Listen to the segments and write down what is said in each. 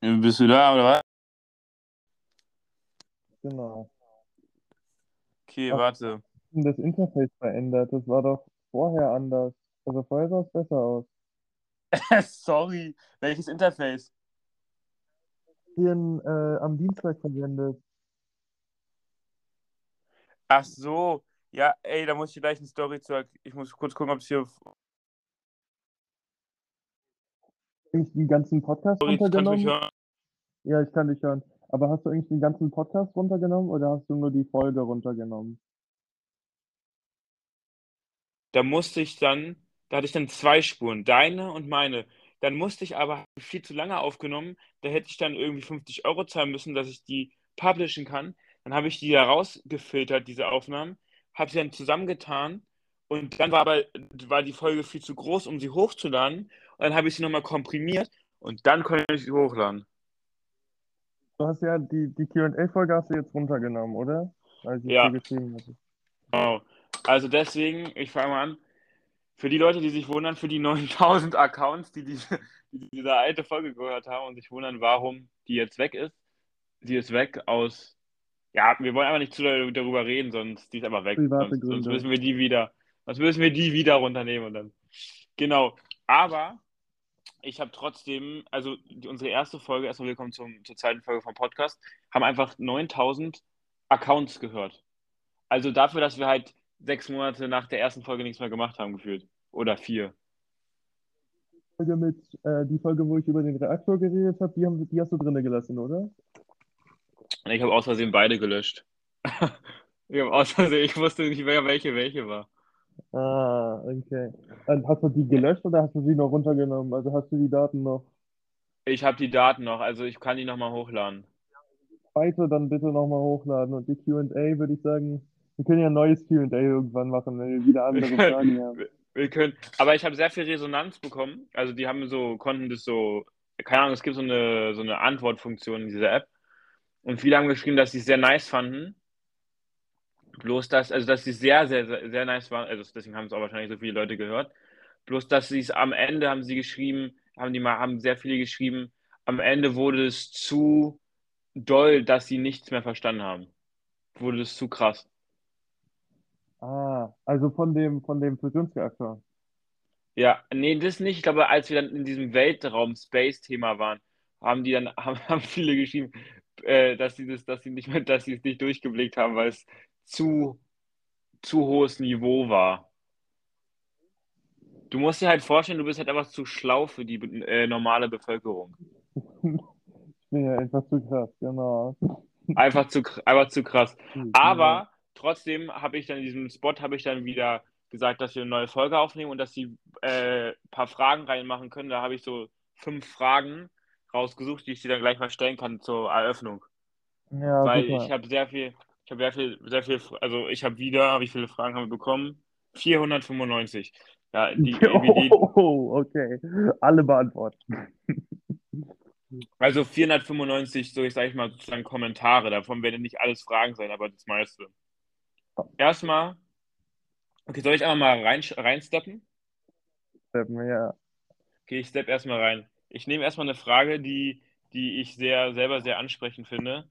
Bist du da oder was? Genau. Okay, Ach. warte. Das Interface verändert. Das war doch vorher anders. Also vorher sah es besser aus. Sorry. Welches Interface? In, äh, am Dienstag verwendet. Ach so. Ja, ey, da muss ich gleich eine Story zu. Ich muss kurz gucken, ob es hier. Eigentlich den ganzen Podcast Sorry, runtergenommen? hören? Ja, ich kann dich hören. Aber hast du eigentlich den ganzen Podcast runtergenommen oder hast du nur die Folge runtergenommen? Da musste ich dann, da hatte ich dann zwei Spuren, deine und meine. Dann musste ich aber viel zu lange aufgenommen. Da hätte ich dann irgendwie 50 Euro zahlen müssen, dass ich die publishen kann. Dann habe ich die da rausgefiltert, diese Aufnahmen, habe sie dann zusammengetan und dann war aber war die Folge viel zu groß, um sie hochzuladen. Und dann habe ich sie nochmal komprimiert und dann konnte ich sie hochladen. Du hast ja die, die Q&A-Folge hast du jetzt runtergenommen, oder? Als ich Ja. geschrieben hatte. Genau. Also deswegen, ich fange mal an, für die Leute, die sich wundern, für die 9000 Accounts, die diese, die diese alte Folge gehört haben und sich wundern, warum die jetzt weg ist, die ist weg aus, ja, wir wollen einfach nicht zu darüber reden, sonst die ist einfach weg. Private Sonst, sonst müssen wir die wieder, sonst müssen wir die wieder runternehmen und dann. Genau. Aber ich habe trotzdem, also die, unsere erste Folge, erstmal willkommen zum, zur zweiten Folge vom Podcast, haben einfach 9000 Accounts gehört. Also dafür, dass wir halt sechs Monate nach der ersten Folge nichts mehr gemacht haben, gefühlt. Oder vier. Folge mit, äh, die Folge, wo ich über den Reaktor geredet habe, die, haben, die hast du drinne gelassen, oder? Ich habe aus Versehen beide gelöscht. ich habe aus Versehen, ich wusste nicht mehr, welche welche war. Ah, okay. Und hast du die gelöscht oder hast du sie noch runtergenommen? Also hast du die Daten noch? Ich habe die Daten noch, also ich kann die nochmal hochladen. Zweite dann bitte nochmal hochladen. Und die Q&A würde ich sagen, wir können ja ein neues Q&A irgendwann machen, wenn wir wieder andere Fragen haben. Wir können, aber ich habe sehr viel Resonanz bekommen. Also die haben so, konnten das so, keine Ahnung, es gibt so eine, so eine Antwortfunktion in dieser App. Und viele haben geschrieben, dass sie es sehr nice fanden. Bloß dass, also dass sie sehr, sehr, sehr, sehr nice waren. Also deswegen haben es auch wahrscheinlich so viele Leute gehört. Bloß dass sie es am Ende haben sie geschrieben, haben die mal, haben sehr viele geschrieben, am Ende wurde es zu doll, dass sie nichts mehr verstanden haben. Wurde es zu krass. Ah, also von dem, von dem Fusionsreaktor. Ja, nee, das nicht. Ich glaube, als wir dann in diesem Weltraum-Space-Thema waren, haben die dann, haben, haben viele geschrieben, äh, dass sie das, dass sie nicht mehr, dass sie es nicht durchgeblickt haben, weil es zu, zu hohes Niveau war. Du musst dir halt vorstellen, du bist halt einfach zu schlau für die äh, normale Bevölkerung. Ich bin ja einfach zu krass, genau. Einfach zu, einfach zu krass. Genau. Aber trotzdem habe ich dann in diesem Spot habe ich dann wieder gesagt, dass wir eine neue Folge aufnehmen und dass sie äh, ein paar Fragen reinmachen können. Da habe ich so fünf Fragen rausgesucht, die ich dir dann gleich mal stellen kann zur Eröffnung. Ja, Weil super. ich habe sehr viel, ich habe sehr viel, sehr viel, also ich habe wieder, wie viele Fragen haben wir bekommen? 495. Ja, die, die, Oh, okay. Alle beantworten. also 495, so ich sage ich mal sozusagen Kommentare. Davon werden nicht alles Fragen sein, aber das meiste. Erstmal, okay, soll ich einfach mal rein, reinsteppen? Ja. Okay, ich step erstmal rein. Ich nehme erstmal eine Frage, die, die ich sehr, selber sehr ansprechend finde.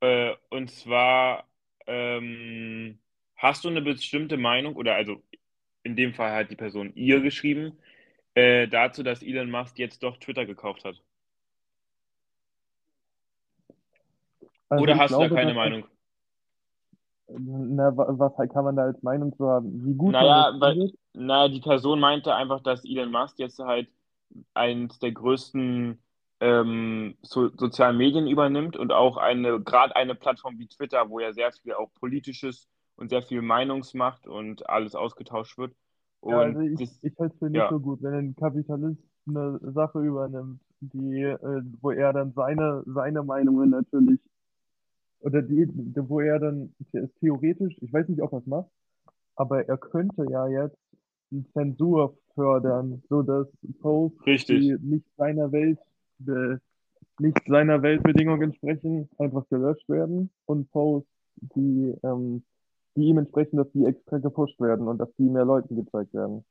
Äh, und zwar, ähm, hast du eine bestimmte Meinung, oder also in dem Fall hat die Person ihr geschrieben, äh, dazu, dass Elon Musk jetzt doch Twitter gekauft hat? Also Oder hast du da glaube, keine Meinung? Na, wa- was kann man da als Meinung zu haben? Wie gut Naja, weil, na, die Person meinte einfach, dass Elon Musk jetzt halt eins der größten ähm, so, sozialen Medien übernimmt und auch eine, gerade eine Plattform wie Twitter, wo ja sehr viel auch politisches und sehr viel Meinungsmacht und alles ausgetauscht wird. Und Ja, also ich, das, ich halte es für nicht ja. so gut, wenn ein Kapitalist eine Sache übernimmt, die, äh, wo er dann seine, seine Meinungen natürlich, oder die, wo er dann the- theoretisch, ich weiß nicht, ob er es macht, aber er könnte ja jetzt Zensur fördern, sodass Posts, Richtig. die nicht seiner Welt, äh, nicht seiner Weltbedingungen entsprechen, einfach gelöscht werden und Posts, die, ähm, die ihm entsprechen, dass die extra gepusht werden und dass die mehr Leuten gezeigt werden.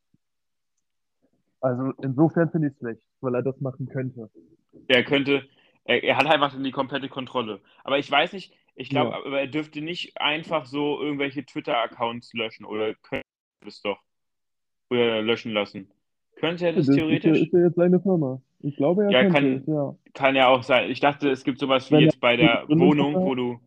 Also insofern finde ich es schlecht, weil er das machen könnte. Er könnte, er, er hat einfach die komplette Kontrolle. Aber ich weiß nicht, ich glaube, Ja. aber er dürfte nicht einfach so irgendwelche Twitter-Accounts löschen oder könnte es doch oder löschen lassen. Könnte er das Das ja, theoretisch? ist ja jetzt seine Firma. Ich glaube, er Ja, könnte kann, es, ja. kann ja auch sein. Ich dachte, es gibt sowas wie Wenn jetzt bei der Wohnung, wo du,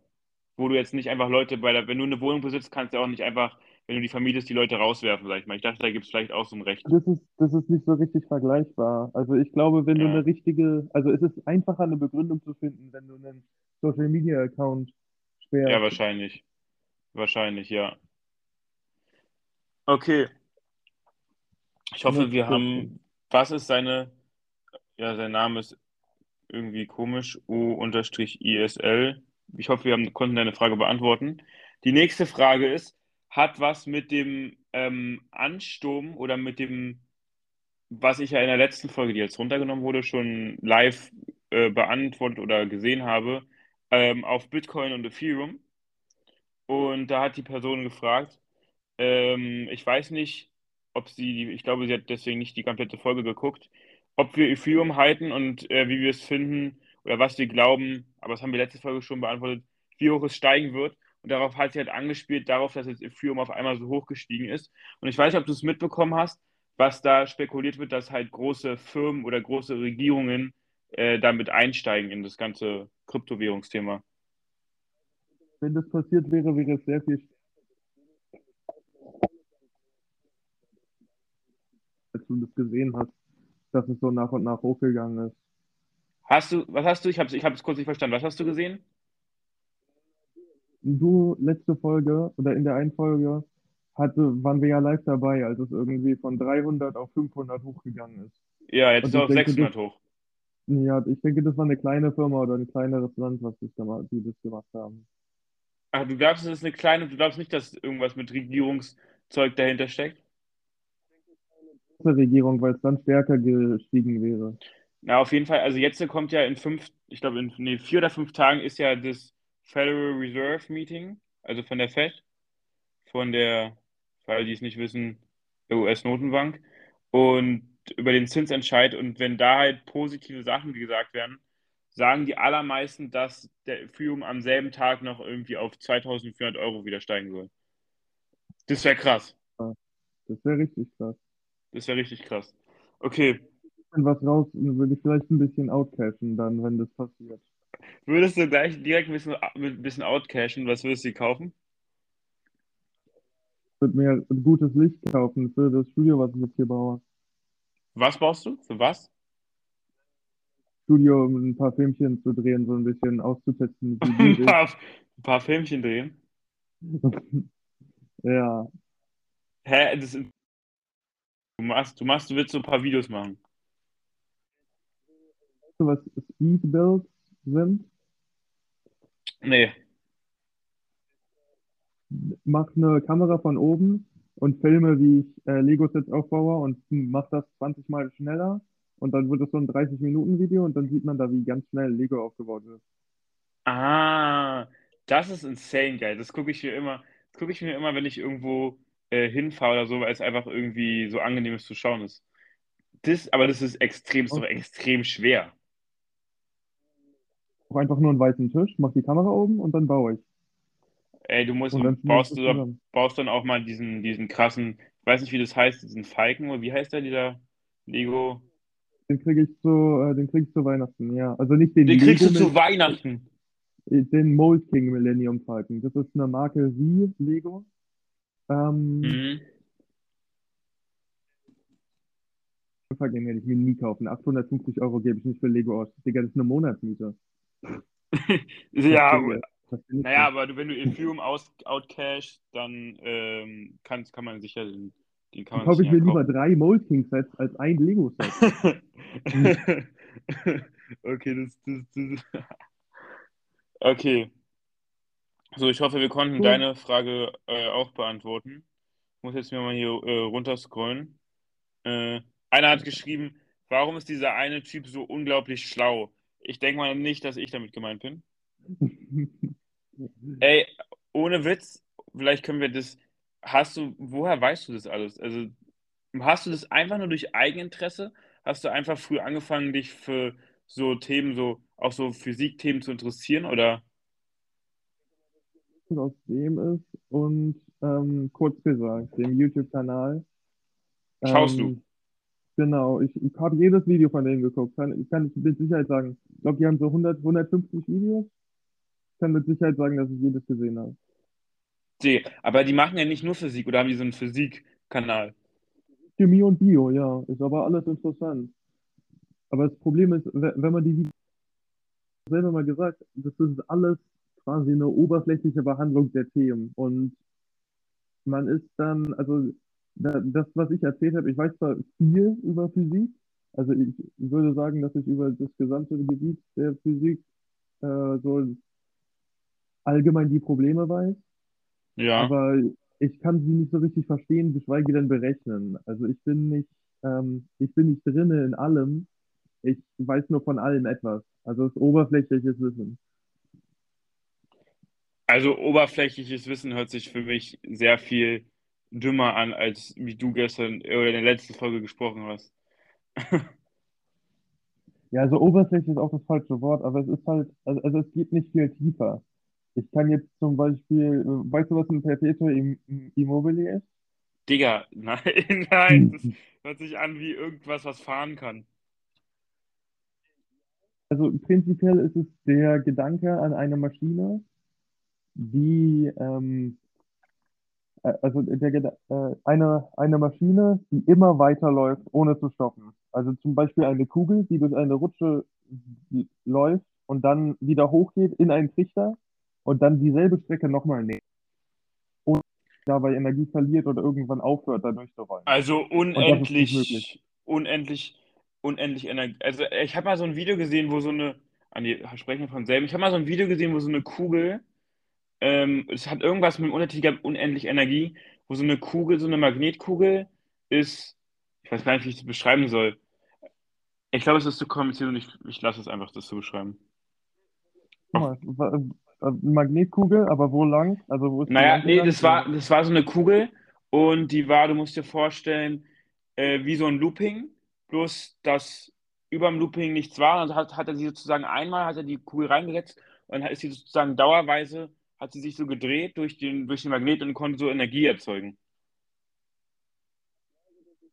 wo du jetzt nicht einfach Leute bei der, wenn du eine Wohnung besitzt, kannst du auch nicht einfach, wenn du die vermietest, die Leute rauswerfen, sag ich mal. Ich dachte, da gibt es vielleicht auch so ein Recht. Das ist, das ist nicht so richtig vergleichbar. Also ich glaube, wenn du Ja, eine richtige, also es ist einfacher, eine Begründung zu finden, wenn du einen Social Media Account ja, sperrst. wahrscheinlich. Wahrscheinlich, ja. Okay. Ich hoffe, wir haben, was ist seine, ja, sein Name ist irgendwie komisch, O-ISL. Ich hoffe, wir haben, konnten deine Frage beantworten. Die nächste Frage ist, hat was mit dem ähm, Ansturm oder mit dem, was ich ja in der letzten Folge, die jetzt runtergenommen wurde, schon live äh, beantwortet oder gesehen habe, ähm, auf Bitcoin und Ethereum. Und da hat die Person gefragt, ähm, ich weiß nicht, ob sie, ich glaube, sie hat deswegen nicht die komplette Folge geguckt, ob wir Ethereum halten und äh, wie wir es finden oder was wir glauben, aber das haben wir letzte Folge schon beantwortet, wie hoch es steigen wird. Und darauf hat sie halt angespielt, darauf, dass jetzt Ethereum auf einmal so hoch gestiegen ist. Und ich weiß nicht, ob du es mitbekommen hast, was da spekuliert wird, dass halt große Firmen oder große Regierungen äh, damit einsteigen in das ganze Kryptowährungsthema. Wenn das passiert wäre, wäre es sehr viel du das gesehen hast, dass es so nach und nach hochgegangen ist. Hast du, was hast du? Ich habe ich es kurz nicht verstanden. Was hast du gesehen? Du, letzte Folge oder in der einen Folge hatte, waren wir ja live dabei, als es irgendwie von 300 auf 500 hochgegangen ist. Ja, jetzt ist ich auf denke, 600 das, hoch. ja, ich denke, das war eine kleine Firma oder ein kleineres Land, was das gemacht, die das gemacht haben. Ach, du glaubst, es ist eine kleine, du glaubst nicht, dass irgendwas mit Regierungszeug dahinter steckt? Große Regierung, weil es dann stärker gestiegen wäre. Na, auf jeden Fall. Also jetzt kommt ja in fünf, ich glaube in nee, vier oder fünf Tagen ist ja das Federal Reserve Meeting, also von der Fed, von der, alle, die es nicht wissen, der US-Notenbank. Und über den Zinsentscheid und wenn da halt positive Sachen gesagt werden, sagen die allermeisten, dass der Ethereum am selben Tag noch irgendwie auf 2400 Euro wieder steigen soll. Das wäre krass. Das wäre richtig krass. Das wäre richtig krass. Okay. Wenn was raus, würde ich vielleicht ein bisschen outcashen dann, wenn das passiert. Würdest du gleich direkt ein bisschen, ein bisschen outcashen? Was würdest du kaufen? Ich würde mir ein gutes Licht kaufen für das Studio, was ich jetzt hier baue. Was baust du? Für was? Studio, um ein paar Filmchen zu drehen, so ein bisschen auszutesten, Ein paar, ein paar Filmchen drehen. ist. Ja, Hä? Das, du machst, du machst, du willst so ein paar Videos machen. weißt du, was Speedbuilds sind? Nee. Mach eine Kamera von oben und filme, wie ich äh, Lego-Sets aufbaue und mach das 20 Mal schneller. Und dann wird es so ein 30-Minuten-Video und dann sieht man da, wie ganz schnell Lego aufgebaut wird. Ah, das ist insane geil. Das gucke ich mir immer, das gucke ich mir immer, wenn ich irgendwo äh, hinfahre oder so, weil es einfach irgendwie so angenehm ist zu schauen ist. Das, aber das ist extrem, ist doch extrem schwer. Auch einfach nur einen weißen Tisch, mach die Kamera oben und dann baue ich. Ey, du musst, Und dann baust du, ich zusammen. baust dann auch mal diesen, diesen krassen, ich weiß nicht, wie das heißt, diesen Falken, oder wie heißt der, dieser Lego? Den kriege ich zu, äh, den krieg ich zu Weihnachten, ja. Also nicht den Den kriegst du Lego, zu Weihnachten. den Mold King Millennium Falcon. Das ist eine Marke wie Lego. Ähm, Mhm. den werde ich mir nie kaufen. 850 Euro gebe ich nicht für Lego aus. Digga, das ist eine Monatsmiete. Ja, aber- naja, aber du, wenn du Ethereum aus, outcashst, dann ähm, kannst, kann man sicher den, den kann man kaufe ich mir lieber drei Mold King Sets als ein Lego Set. Okay, das, das, das. Okay. So, ich hoffe, wir konnten Cool. deine Frage äh, auch beantworten. Ich muss jetzt mir mal hier äh, runterscrollen. Äh, einer hat geschrieben, warum ist dieser eine Typ so unglaublich schlau? Ich denke mal nicht, dass ich damit gemeint bin. Ey, ohne Witz, vielleicht können wir das. Hast du, woher weißt du das alles? Also, hast du das einfach nur durch Eigeninteresse? Hast du einfach früh angefangen, dich für so Themen, so auch so Physikthemen zu interessieren? Oder aus dem ist und ähm, kurz gesagt, dem YouTube-Kanal. schaust du? Ähm, genau, ich, ich habe jedes Video von denen geguckt. Ich kann mit Sicherheit sagen, ich glaube, die haben so 100, 150 Videos. Ich kann mit Sicherheit sagen, dass ich jedes gesehen habe. Die, aber die machen ja nicht nur Physik oder haben die so einen Physikkanal? Chemie und Bio, ja, ist aber alles interessant. Aber das Problem ist, we- wenn man die Videos selber mal gesagt, das ist alles quasi eine oberflächliche Behandlung der Themen. Und man ist dann, also da, das, was ich erzählt habe, ich weiß zwar viel über Physik, also ich würde sagen, dass ich über das gesamte Gebiet der Physik äh, so allgemein die Probleme weiß, Ja. aber ich kann sie nicht so richtig verstehen, geschweige denn berechnen. Also ich bin nicht, ähm, ich bin nicht drinne in allem, ich weiß nur von allem etwas. Also es ist oberflächliches Wissen. Also oberflächliches Wissen hört sich für mich sehr viel dümmer an, als wie du gestern oder in der letzten Folge gesprochen hast. Ja, also Oberfläche ist auch das falsche Wort, aber es ist halt, also, also es geht nicht viel tiefer. Ich kann jetzt zum Beispiel, weißt du, was ein Perpetuum im- immobile ist? Digga, nein, nein, das hört sich an wie irgendwas, was fahren kann. Also prinzipiell ist es der Gedanke an eine Maschine, die, ähm, äh, also der, äh, eine, eine Maschine, die immer weiterläuft, ohne zu stoppen. Also zum Beispiel eine Kugel, die durch eine Rutsche läuft und dann wieder hochgeht in einen Trichter und dann dieselbe Strecke nochmal nimmt, ohne dabei Energie verliert oder irgendwann aufhört, da durchzurollen. Also Und unendlich, unendlich, unendlich Energie. Also ich habe mal so ein Video gesehen, wo so eine, ah nee, sprechen wir von selben. Ich habe mal so ein Video gesehen, wo so eine Kugel, ähm, es hat irgendwas mit unendlicher, unendlich Energie, wo so eine Kugel, so eine Magnetkugel ist, ich weiß gar nicht, wie ich das beschreiben soll. Ich glaube, es ist zu kompliziert und ich, ich lasse es einfach, das zu beschreiben. Guck mal, äh, Magnetkugel, aber wo lang? Also wo ist Naja, nee, das war, das war so eine Kugel und die war, du musst dir vorstellen, äh, wie so ein Looping, bloß dass über dem Looping nichts war und hat, hat er sie sozusagen einmal, hat er die Kugel reingesetzt und dann ist sie sozusagen dauerweise, hat sie sich so gedreht durch den, durch den Magnet und konnte so Energie erzeugen.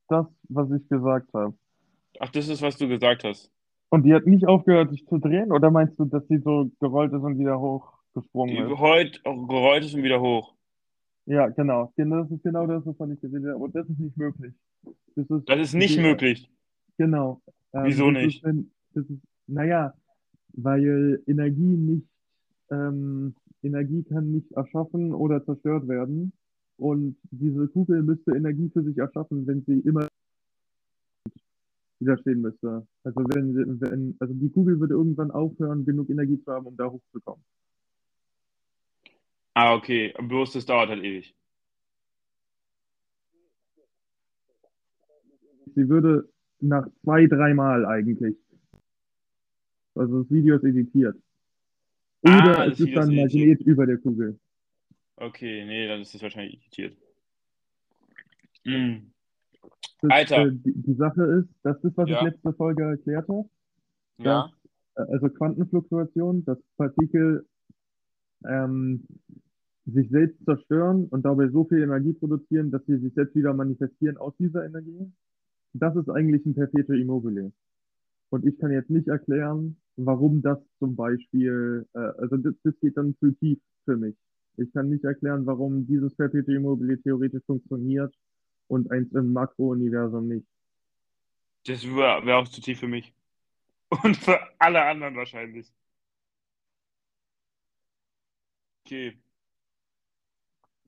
das, was ich gesagt habe. Ach, das ist, was du gesagt hast. Und die hat nicht aufgehört, sich zu drehen? Oder meinst du, dass sie so gerollt ist und wieder Die hochgesprungen ist? heut, gerollt ist und wieder hoch. Ja, genau. Das ist genau das, wovon ich geredet habe. Und das ist nicht möglich. Das ist, Das ist nicht die- möglich. Genau. Ähm, Wieso nicht? Ist, wenn, das ist, naja, weil Energie nicht, ähm, Energie kann nicht erschaffen oder zerstört werden. Und diese Kugel müsste Energie für sich erschaffen, wenn sie immer widerstehen müsste. Also wenn, wenn, also die Kugel würde irgendwann aufhören, genug Energie zu haben, um da hochzukommen. Ah, okay. Bloß das dauert halt ewig. Sie würde nach zwei, dreimal eigentlich. Also das Video ist editiert. Ah, Oder das es ist dann. Magnet über der Kugel. Okay, nee, dann ist das wahrscheinlich irritiert. Mm. Das, Alter. äh, die, die Sache ist, das ist, was Ja. ich letzte Folge erklärt habe. Ja. Äh, Also Quantenfluktuation, dass Partikel ähm, sich selbst zerstören und dabei so viel Energie produzieren, dass sie sich selbst wieder manifestieren aus dieser Energie. Das ist eigentlich ein Perpetuum immobile. Und ich kann jetzt nicht erklären, warum das zum Beispiel, äh, also das, das geht dann zu tief für mich. Ich kann nicht erklären, warum dieses Perpetuum immobile theoretisch funktioniert und eins im Makrouniversum nicht. Das wäre wär auch zu tief für mich. Und für alle anderen wahrscheinlich. Okay.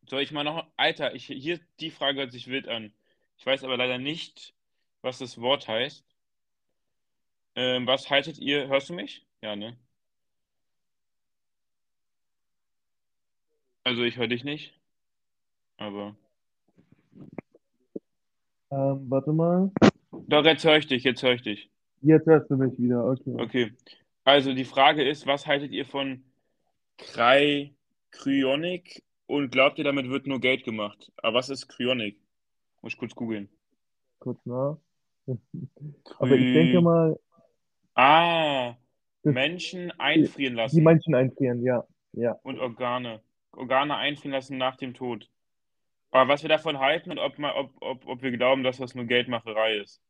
Soll ich mal noch. Alter, ich, hier die Frage hört sich wild an. Ich weiß aber leider nicht, was das Wort heißt. Ähm, was haltet ihr? Hörst du mich? Ja, ne? Also ich höre dich nicht. Aber. Ähm, warte mal. Doch, jetzt höre ich dich, jetzt höre ich dich. Jetzt hörst du mich wieder, okay. Okay. Also die Frage ist, was haltet ihr von Cry Cryonic und glaubt ihr, damit wird nur Geld gemacht? Aber was ist Cryonic? Muss ich kurz googeln. Kurz nach. Aber ich denke mal, Ah, Das, Menschen einfrieren die lassen Menschen einfrieren, ja. Ja. und Organe. Organe einfrieren lassen nach dem Tod. Aber was wir davon halten und ob, mal, ob, ob, ob wir glauben, dass das nur Geldmacherei ist.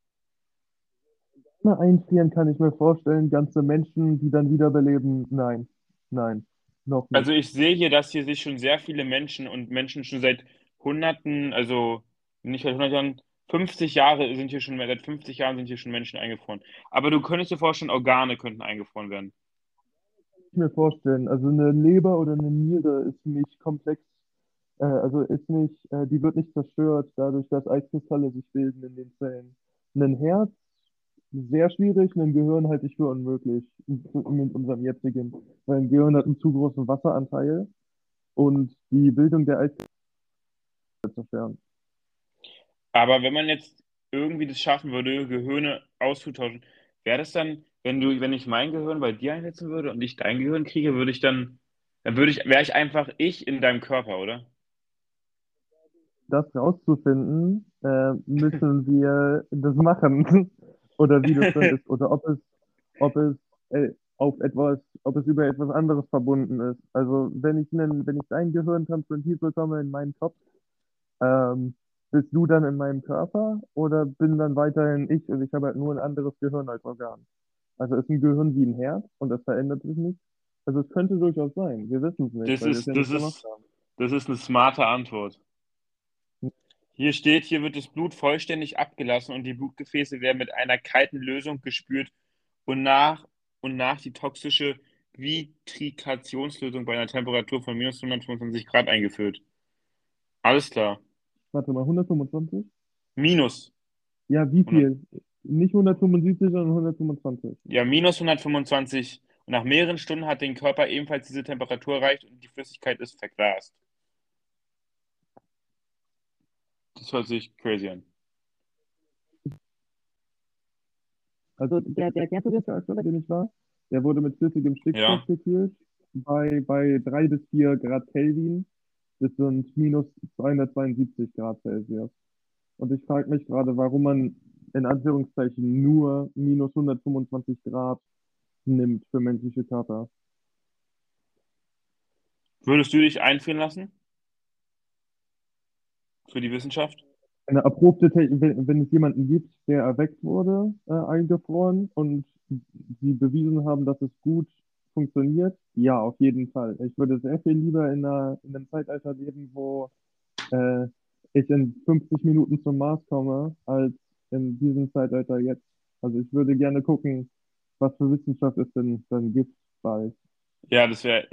Na, einfrieren kann ich mir vorstellen. Ganze Menschen, die dann wiederbeleben, nein. Nein. Noch nicht. Also ich sehe hier, dass hier sich schon sehr viele Menschen und Menschen schon seit Hunderten, also nicht seit 100 Jahren, 50 Jahre sind hier schon, seit 50 Jahren sind hier schon Menschen eingefroren. Aber du könntest dir vorstellen, Organe könnten eingefroren werden. ich mir vorstellen. Also eine Leber oder eine Niere ist nicht komplex, äh, also ist nicht, äh, die wird nicht zerstört, dadurch, dass Eiskristalle sich bilden in den Zellen. Ein Herz, sehr schwierig, ein Gehirn halte ich für unmöglich mit unserem jetzigen, weil ein Gehirn hat einen zu großen Wasseranteil und die Bildung der Eiskristalle zerstören. Aber wenn man jetzt irgendwie das schaffen würde, Gehirne auszutauschen, wäre das dann, wenn du, wenn ich mein Gehirn bei dir einsetzen würde und ich dein Gehirn kriege, würde ich dann, dann würde ich, wäre ich einfach ich in deinem Körper, oder? Das rauszufinden, äh, müssen wir das machen. Oder wie das dann ist. Oder ob es, ob es äh, auf etwas, ob es über etwas anderes verbunden ist. Also wenn ich einen, wenn ich dein Gehirn transplantiert bekomme in meinen Kopf, ähm, bist du dann in meinem Körper oder bin dann weiterhin ich und ich habe halt nur ein anderes Gehirn als Organ. Also ist ein Gehirn wie ein Herz und das verändert sich nicht. Also es könnte durchaus sein. Wir wissen es nicht, Das ist, ja das ist, das ist eine smarte Antwort. Hier steht, hier wird das Blut vollständig abgelassen und die Blutgefäße werden mit einer kalten Lösung gespült und nach und nach die toxische Vitrikationslösung bei einer Temperatur von minus 125 Grad eingeführt. Alles klar. Warte mal, 125? Minus. Ja, wie 100, viel? Nicht 175, sondern 125. ja, minus 125. Und nach mehreren Stunden hat den Körper ebenfalls diese Temperatur erreicht und die Flüssigkeit ist verglast. Das hört sich crazy an. Also der, der Kerzenreaktor, bei dem ich war, der wurde mit flüssigem Stickstoff Ja. gekühlt bei, bei 3 bis 4 Grad Kelvin. Das sind minus 272 Grad Celsius. Und ich frage mich gerade, warum man in Anführungszeichen nur minus 125 Grad nimmt für menschliche Körper. Würdest du dich einfrieren lassen für die Wissenschaft? Eine erprobte Technik, wenn, wenn es jemanden gibt, der erweckt wurde, äh, eingefroren und sie bewiesen haben, dass es gut funktioniert, ja, auf jeden Fall. Ich würde sehr viel lieber in, einer, in einem Zeitalter leben, wo äh, ich in 50 Minuten zum Mars komme, als in diesem Zeitalter jetzt. Also ich würde gerne gucken, was für Wissenschaft es denn dann gibt bald. Ja, das wäre.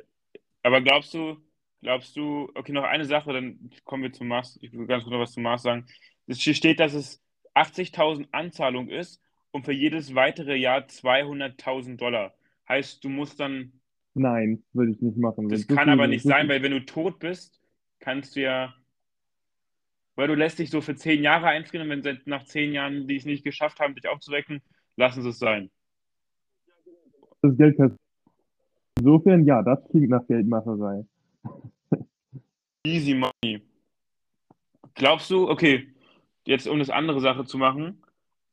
Aber glaubst du, glaubst du, okay, noch eine Sache, dann kommen wir zum Mars. Ich will ganz kurz noch was zum Mars sagen. Es steht, dass es 80.000 Anzahlung ist und für jedes weitere Jahr 200.000 Dollar. Heißt, du musst dann, Nein, würde ich nicht machen. Das kann aber nicht sein, weil wenn du tot bist, kannst du ja, weil du lässt dich so für zehn Jahre einfrieren und wenn nach zehn Jahren, die es nicht geschafft haben, dich aufzuwecken, lassen sie es sein. das Geld kostet. Insofern, ja, das klingt nach Geldmacherei. Easy money. Glaubst du, okay, jetzt um das andere Sache zu machen,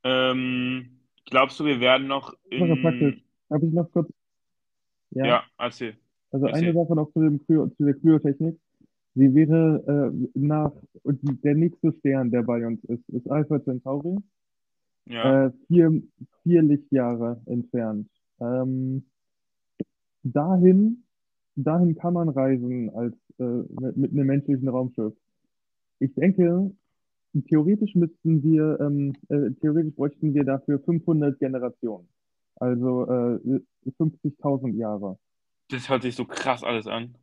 ähm, glaubst du, wir werden noch in, Habe ich noch kurz, ja, ja, erzähl, also eine erzähl. Sache noch zu dem Kryo, zu der Kryotechnik. Sie wäre äh, nach, der nächste Stern, der bei uns ist, ist Alpha Centauri, Ja, äh, vier, vier Lichtjahre entfernt. Ähm, dahin, dahin kann man reisen als äh, mit, mit einem menschlichen Raumschiff. Ich denke, theoretisch müssten wir, ähm, äh, theoretisch bräuchten wir dafür 500 Generationen. Also äh, 50.000 Jahre. das hört sich so krass alles an.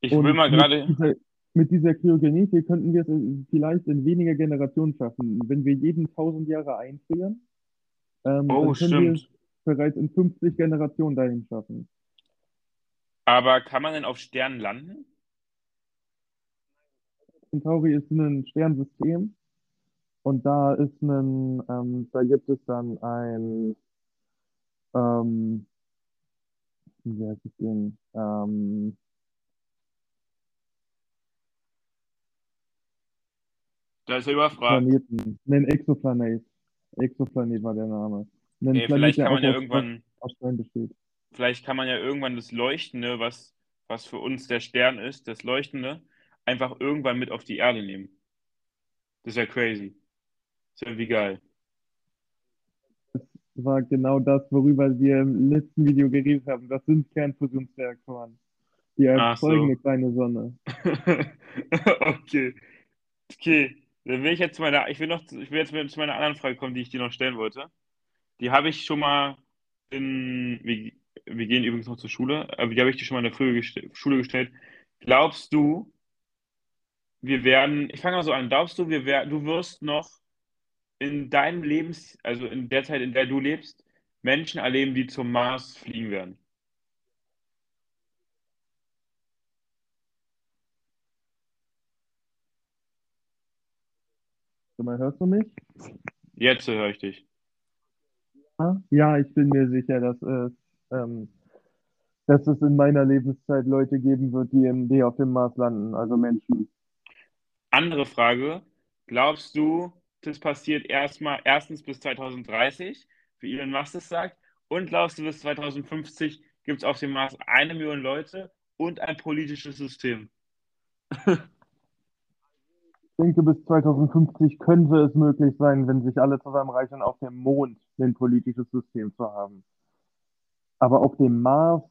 Ich will Und mal mit gerade, mit dieser Kryogenetik könnten wir es äh, vielleicht in weniger Generationen schaffen. Wenn wir jeden 1000 Jahre einfrieren, ähm, oh, dann können wir es stimmt. bereits in 50 Generationen dahin schaffen. Aber kann man denn auf Sternen landen? Centauri ist ein Sternsystem und da ist ein, ähm, da gibt es dann ein, ähm, wie heißt es denn, ähm, Da ist er überfragt. Planeten, einen Exoplanet. Exoplanet war der Name. Ein Ey, Planet, vielleicht kann man ja irgendwann, aus Stein besteht. vielleicht kann man ja irgendwann das Leuchtende, was, was für uns der Stern ist, das Leuchtende, einfach irgendwann mit auf die Erde nehmen. Das wäre crazy. Das wäre wie geil. Das war genau das, worüber wir im letzten Video geredet haben. Das sind Kernfusionsreaktoren. Die erzeugen so. eine kleine Sonne. Okay. Okay. Dann will ich jetzt zu meiner, ich will noch, ich will jetzt zu meiner anderen Frage kommen, die ich dir noch stellen wollte. Die habe ich schon mal in, wir, wir gehen übrigens noch zur Schule, aber die habe ich dir schon mal in der Früh gest Schule gestellt. Glaubst du, wir werden, ich fange mal so an, glaubst du, wir wer, du wirst noch in deinem Lebens, also in der Zeit, in der du lebst, Menschen erleben, die zum Mars fliegen werden? Mal, hörst du mich? Jetzt höre ich dich. Ja, ich bin mir sicher, dass es, ähm, dass es in meiner Lebenszeit Leute geben wird, die, im, die auf dem Mars landen, also Menschen. Andere Frage. Glaubst du, das passiert erstmal erstens bis 2030, wie Elon Musk es sagt, und glaubst du, bis 2050 gibt es auf dem Mars eine Million Leute und ein politisches System? Ich denke, bis 2050 könnte es möglich sein, wenn sich alle zusammenreichen, auf dem Mond ein politisches System zu haben. Aber auf dem Mars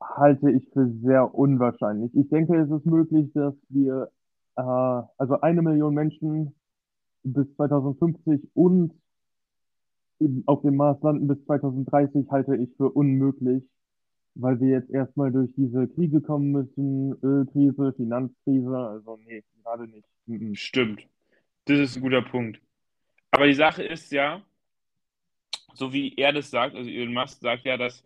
halte ich für sehr unwahrscheinlich. Ich denke, es ist möglich, dass wir, äh, also eine Million Menschen bis 2050 und auf dem Mars landen bis 2030 halte ich für unmöglich, weil wir jetzt erstmal durch diese Kriege kommen müssen, Ölkrise, Finanzkrise, also nee, gerade nicht. Mhm. Stimmt. Das ist ein guter Punkt. Aber die Sache ist ja, so wie er das sagt, also Elon Musk sagt ja, dass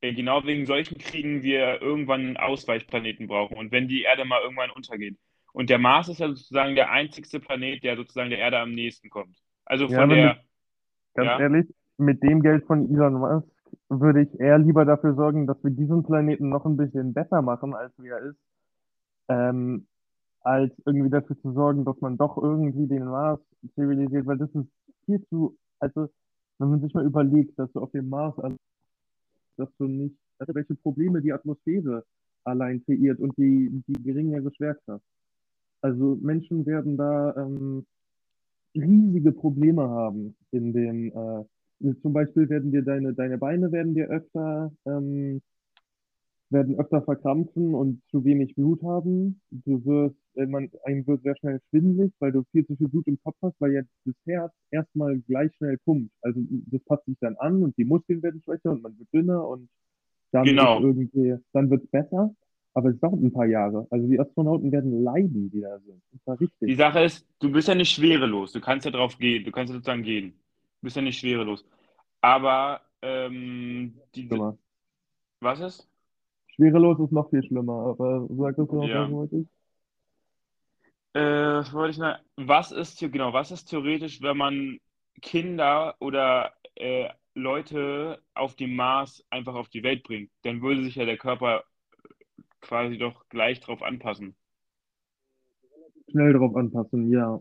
äh, genau wegen solchen Kriegen wir irgendwann einen Ausweichplaneten brauchen und wenn die Erde mal irgendwann untergeht. Und der Mars ist ja sozusagen der einzigste Planet, der sozusagen der Erde am nächsten kommt. Also Ja, von wenn der, Ganz ja, ehrlich, mit dem Geld von Elon Musk würde ich eher lieber dafür sorgen, dass wir diesen Planeten noch ein bisschen besser machen, als wie er ist, ähm, als irgendwie dafür zu sorgen, dass man doch irgendwie den Mars zivilisiert, weil das ist viel zu, also wenn man sich mal überlegt, dass du auf dem Mars, dass du nicht, also welche Probleme die Atmosphäre allein kreiert und die, die geringere Schwerkraft. Also Menschen werden da ähm, riesige Probleme haben in dem, äh, zum Beispiel werden dir deine, deine Beine werden dir öfter, ähm, werden öfter verkrampfen und zu wenig Blut haben. Du wirst, äh, man, einem wird sehr schnell schwindelig, weil du viel zu viel Blut im Kopf hast, weil jetzt das Herz erstmal gleich schnell pumpt. Also das passt sich dann an und die Muskeln werden schwächer und man wird dünner und dann genau. irgendwie, dann wird's besser. Aber es dauert ein paar Jahre. Also die Astronauten werden leiden, die da sind. Das war Die richtig. Sache ist, du bist ja nicht schwerelos. Du kannst ja drauf gehen. Du kannst ja sozusagen gehen. Du bist ja nicht schwerelos. Aber ähm, die, Schlimmer. was ist? Schwerelos ist noch viel schlimmer, aber sag das noch, was Ja. wollte ich? Äh, was wollte ich noch? Was ist genau? Was ist theoretisch, wenn man Kinder oder äh, Leute auf dem Mars einfach auf die Welt bringt? Dann würde sich ja der Körper quasi doch gleich drauf anpassen. Schnell darauf anpassen, ja.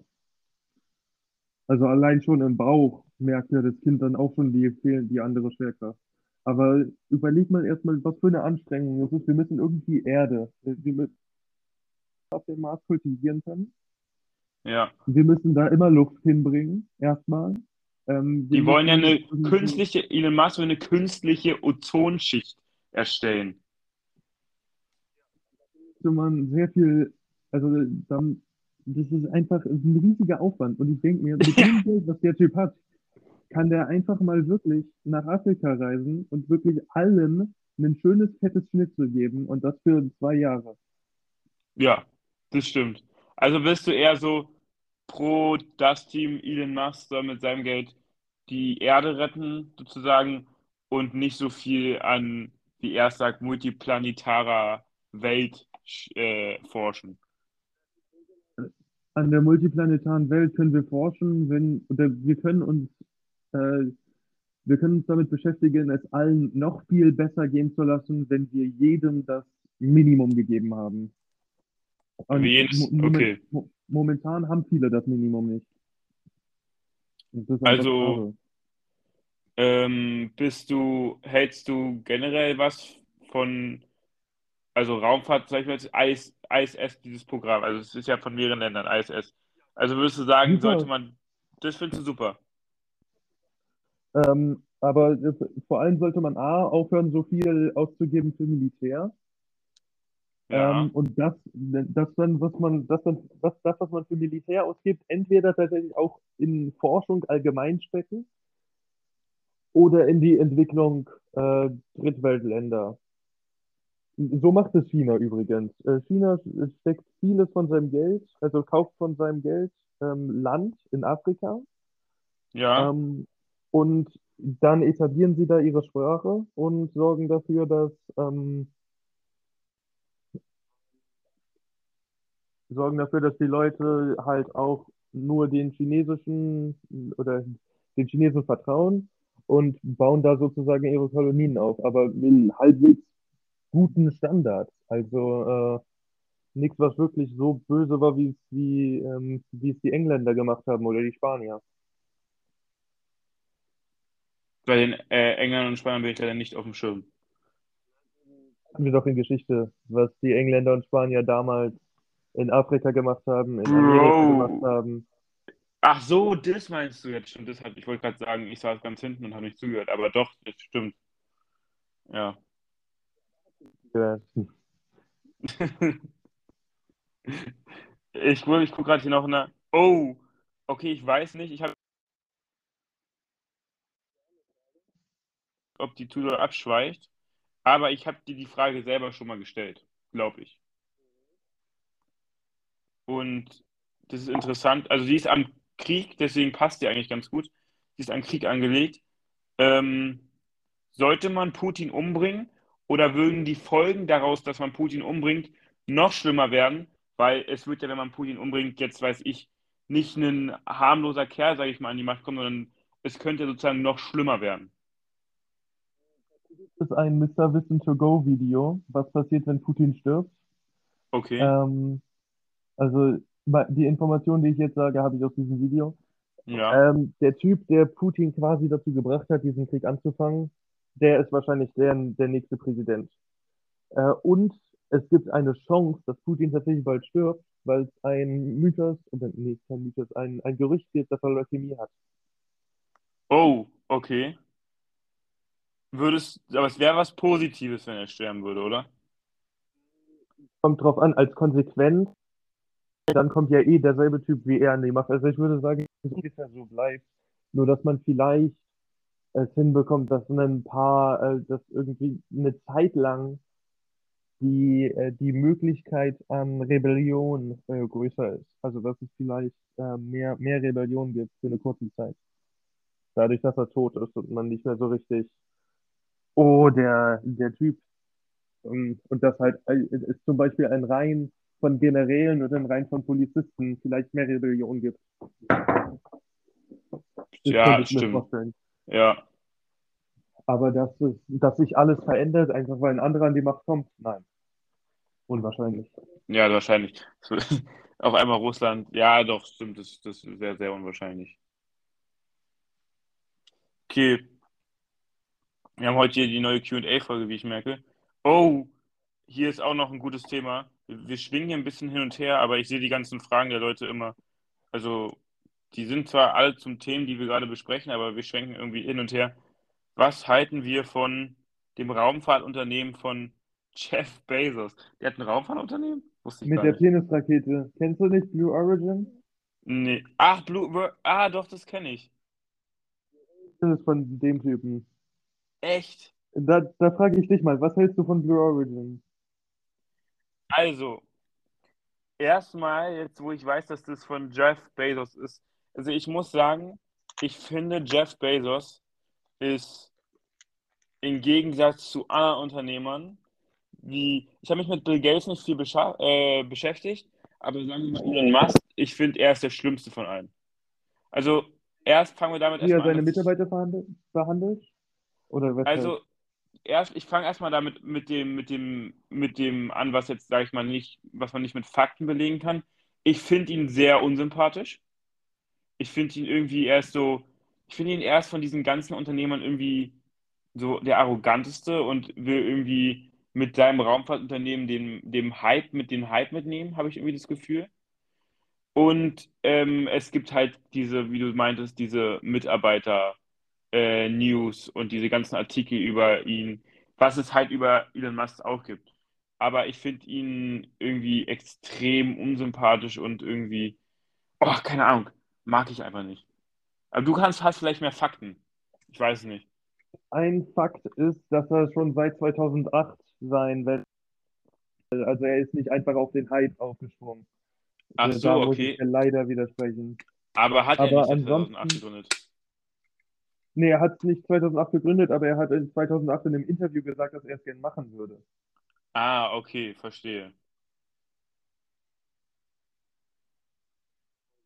Also allein schon im Bauch merkt ja das Kind dann auch schon die, die andere Schwerkraft. Aber überleg mal erstmal, was für eine Anstrengung es ist. Wir müssen irgendwie Erde, wir müssen auf dem Mars kultivieren können. Ja. Wir müssen da immer Luft hinbringen, erstmal. Ähm, Die wollen ja eine künstliche, Elon Musk will eine künstliche Ozonschicht erstellen. Müsste man sehr viel, also dann, das ist einfach ein riesiger Aufwand. Und ich denke mir, mit dem Geld, was der Typ hat, kann der einfach mal wirklich nach Afrika reisen und wirklich allen ein schönes, fettes Schnitzel geben und das für zwei Jahre. Ja, das stimmt. Also bist du eher so pro das Team Elon Musk soll mit seinem Geld die Erde retten, sozusagen, und nicht so viel an, wie er sagt, multiplanetarer Welt äh, forschen. An der multiplanetaren Welt können wir forschen, wenn, oder wir können uns, äh, wir können uns damit beschäftigen, es allen noch viel besser gehen zu lassen, wenn wir jedem das Minimum gegeben haben. Und jedes- okay. mo- momentan haben viele das Minimum nicht. Das Also, ähm, bist du, hältst du generell was von, also Raumfahrt, sag ich mal, jetzt IS, ISS, dieses Programm, also es ist ja von mehreren Ländern, ISS. Also würdest du sagen, sollte Super. man, das findest du super. Ähm, aber es, vor allem sollte man A, aufhören, so viel auszugeben für Militär. Ja, Ähm, und das, das dann, was man, das dann, was, das, was man für Militär ausgibt, entweder tatsächlich auch in Forschung allgemein stecken oder in die Entwicklung äh, Drittweltländer. So macht es China übrigens. Äh, China steckt vieles von seinem Geld, also kauft von seinem Geld ähm, Land in Afrika. Ja, ähm, und dann etablieren sie da ihre Sprache und sorgen dafür, dass ähm, sorgen dafür, dass die Leute halt auch nur den chinesischen oder den Chinesen vertrauen und bauen da sozusagen ihre Kolonien auf, aber halbwegs guten Standards. Also äh, nichts, was wirklich so böse war, wie es wie, ähm, wie es die Engländer gemacht haben oder die Spanier. bei den äh, Engländern und Spaniern bin ich leider nicht auf dem Schirm. Hatten wir doch in Geschichte, was die Engländer und Spanier damals in Afrika gemacht haben, in Amerika gemacht Bro. haben. Ach so, das meinst du jetzt schon. Das hat, ich wollte gerade sagen, ich saß ganz hinten und habe nicht zugehört, aber doch, das stimmt. Ja. Ja, Ich, ich gucke gerade hier noch eine. Oh, okay, ich weiß nicht. Ich habe, ob die Tudor abschweicht, aber ich habe dir die Frage selber schon mal gestellt, glaube ich. Und das ist interessant. Also, die ist am Krieg, deswegen passt die eigentlich ganz gut. Die ist an Krieg angelegt. Ähm, sollte man Putin umbringen oder würden die Folgen daraus, dass man Putin umbringt, noch schlimmer werden? Weil es wird ja, wenn man Putin umbringt, jetzt weiß ich, nicht ein harmloser Kerl, sage ich mal, an die Macht kommen, sondern es könnte sozusagen noch schlimmer werden. Das ist ein Mr. Wissen to Go Video, was passiert, wenn Putin stirbt. Okay, Ähm, also die Information, die ich jetzt sage, habe ich aus diesem Video. ja. Ähm, der Typ, der Putin quasi dazu gebracht hat, diesen Krieg anzufangen, der ist wahrscheinlich der, der nächste Präsident. Äh, und es gibt eine Chance, dass Putin tatsächlich bald stirbt, weil es ein Mythos, oder nee, kein Mythos, ein, ein Gerücht gibt, dass er Leukämie hat. Oh, okay. Würdest, aber es wäre was Positives, wenn er sterben würde, oder? Kommt drauf an, als Konsequenz, dann kommt ja eh derselbe Typ wie er an die Macht. Also ich würde sagen, dass es ungefähr so bleibt. Nur, dass man vielleicht es hinbekommt, dass ein paar, äh, dass irgendwie eine Zeit lang die, äh, die Möglichkeit an Rebellion äh, größer ist. Also dass es vielleicht äh, mehr, mehr Rebellion gibt für eine kurze Zeit. Dadurch, dass er tot ist und man nicht mehr so richtig, oh, der, der Typ. Und, und das halt äh, ist zum Beispiel ein Reihen von Generälen oder ein Reihen von Polizisten vielleicht mehr Rebellion gibt. Das Ja, stimmt. Ja. Aber dass, es, dass sich alles verändert, einfach weil ein anderer an die Macht kommt, nein. Unwahrscheinlich. Ja, wahrscheinlich. Auf einmal Russland. Ja, doch, stimmt. Das, das ist sehr, sehr unwahrscheinlich. Okay. Wir haben heute hier die neue QA-Folge, wie ich merke. Oh, hier ist auch noch ein gutes Thema. Wir wir schwingen hier ein bisschen hin und her, aber ich sehe die ganzen Fragen der Leute immer. Also, die sind zwar alle zum Themen, die wir gerade besprechen, aber wir schwenken irgendwie hin und her. Was halten wir von dem Raumfahrtunternehmen von Jeff Bezos? Der hat ein Raumfahrtunternehmen? Wusste ich Mit der. Penisrakete. Kennst du nicht Blue Origin? Nee. Ach, Blue. Ah, doch, das kenne ich. Das ist von dem Typen. Echt? Da, da frage ich dich mal, was hältst du von Blue Origin? Also, erstmal, jetzt wo ich weiß, dass das von Jeff Bezos ist. Also, ich muss sagen, ich finde, Jeff Bezos ist im Gegensatz zu anderen Unternehmern, wie, ich habe mich mit Bill Gates nicht viel äh, beschäftigt, aber sagen wir mal Elon Musk, ich finde, er ist der Schlimmste von allen. Also, erst fangen wir damit Wie er erstmal an, seine dass ich, Mitarbeiter verhandelt, behandelt? Oder weshalb? also, erst, ich fange erstmal damit mit dem, mit dem, mit dem an, was jetzt, sage ich mal, nicht, was man nicht mit Fakten belegen kann. Ich finde ihn sehr unsympathisch. Ich finde ihn irgendwie erst so, ich finde ihn erst von diesen ganzen Unternehmern irgendwie so der arroganteste und will irgendwie mit seinem Raumfahrtunternehmen den, dem Hype, mit dem Hype mitnehmen, habe ich irgendwie das Gefühl. Und ähm, es gibt halt diese, wie du meintest, diese Mitarbeiter-News äh, und diese ganzen Artikel über ihn, was es halt über Elon Musk auch gibt. Aber ich finde ihn irgendwie extrem unsympathisch und irgendwie, oh, keine Ahnung, mag ich einfach nicht. Aber du kannst, hast vielleicht mehr Fakten. Ich weiß es nicht. Ein Fakt ist, dass er schon seit 2008 sein Welt, also er ist nicht einfach auf den Hype aufgesprungen. Ach Also so, da muss okay. ich dir leider widersprechen. Aber hat er Aber nicht seit ansonsten- 2008 gegründet? Nee, er hat es nicht 2008 gegründet, aber er hat in 2008 in einem Interview gesagt, dass er es gerne machen würde. Ah, okay, verstehe.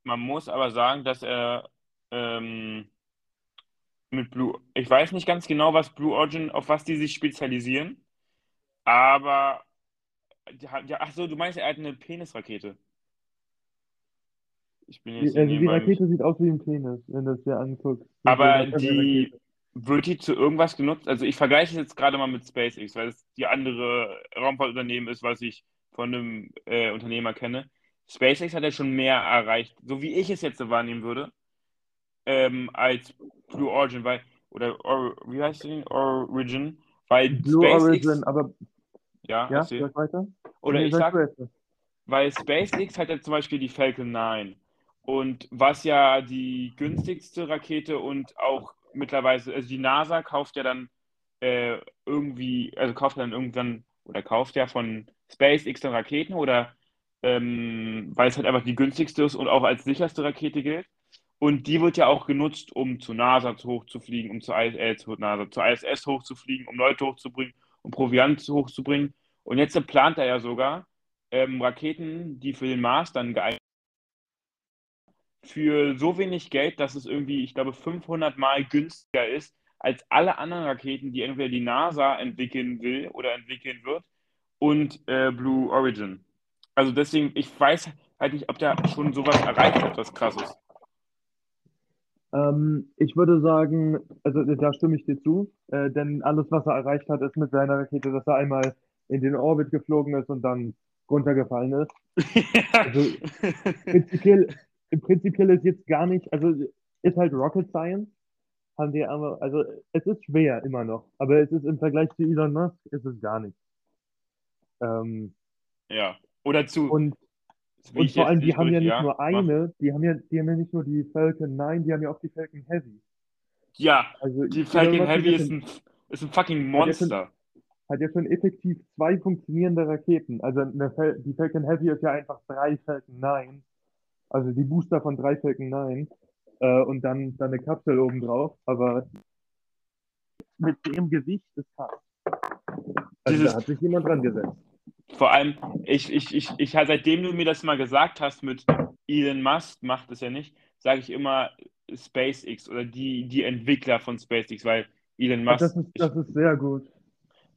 Man muss aber sagen, dass er ähm, mit Blue, ich weiß nicht ganz genau, was Blue Origin, auf was die sich spezialisieren, aber die ja, ach so, du meinst, er hat eine Penisrakete. Ich bin Die, jetzt also die nebenbei mich- Rakete sieht aus wie ein Penis, wenn du es dir anguckst. Aber die wird die zu irgendwas genutzt? Also ich vergleiche es jetzt gerade mal mit SpaceX, weil es die andere Raumfahrtunternehmen ist, was ich von einem äh, Unternehmer kenne. SpaceX hat ja schon mehr erreicht, so wie ich es jetzt so wahrnehmen würde, ähm, als Blue Origin, weil, oder Or, wie heißt die? Origin, weil Blue SpaceX, Origin, aber ja, ja, sag weiter. Oder Nee, ich sag weil SpaceX hat ja zum Beispiel die Falcon 9 und was ja die günstigste Rakete und auch mittlerweile, also die NASA kauft ja dann äh, irgendwie, also kauft dann irgendwann oder kauft ja von SpaceX dann Raketen oder ähm, weil es halt einfach die günstigste ist und auch als sicherste Rakete gilt. Und die wird ja auch genutzt, um zu NASA hochzufliegen, um zur, IS, äh, zu ISS hochzufliegen, um Leute hochzubringen, um Proviant hochzubringen. Und jetzt plant er ja sogar, ähm, Raketen, die für den Mars dann geeignet für so wenig Geld, dass es irgendwie, ich glaube, 500 Mal günstiger ist als alle anderen Raketen, die entweder die NASA entwickeln will oder entwickeln wird und äh, Blue Origin. Also deswegen, ich weiß halt nicht, ob der schon sowas erreicht hat, was krass ist. Ähm, ich würde sagen, also da stimme ich dir zu, äh, denn alles, was er erreicht hat, ist mit seiner Rakete, dass er einmal in den Orbit geflogen ist und dann runtergefallen ist. Also, Prinzipiell, prinzipiell ist jetzt gar nicht, also ist halt Rocket Science, haben die aber, also es ist schwer immer noch, aber es ist im Vergleich zu Elon Musk, ist es gar nicht. Ähm, ja. Oder zu, und und vor allem, die haben ja nicht ja, nur mach. eine, die haben ja, die haben ja nicht nur die Falcon 9, die haben ja auch die Falcon Heavy. Ja, Also die Falcon Heavy ist ein, ist ein fucking Monster. hat ja schon effektiv zwei funktionierende Raketen. Also eine, die Falcon Heavy ist ja einfach drei Falcon 9, also die Booster von drei Falcon 9 äh, und dann, dann eine Kapsel oben drauf, aber mit dem Gewicht ist krass. Also Dieses- da hat sich jemand dran gesetzt. Vor allem, ich, ich, ich, ich, seitdem du mir das mal gesagt hast mit Elon Musk, macht es ja nicht, sage ich immer SpaceX oder die, die Entwickler von SpaceX, weil Elon Musk, das ist, das ist sehr gut.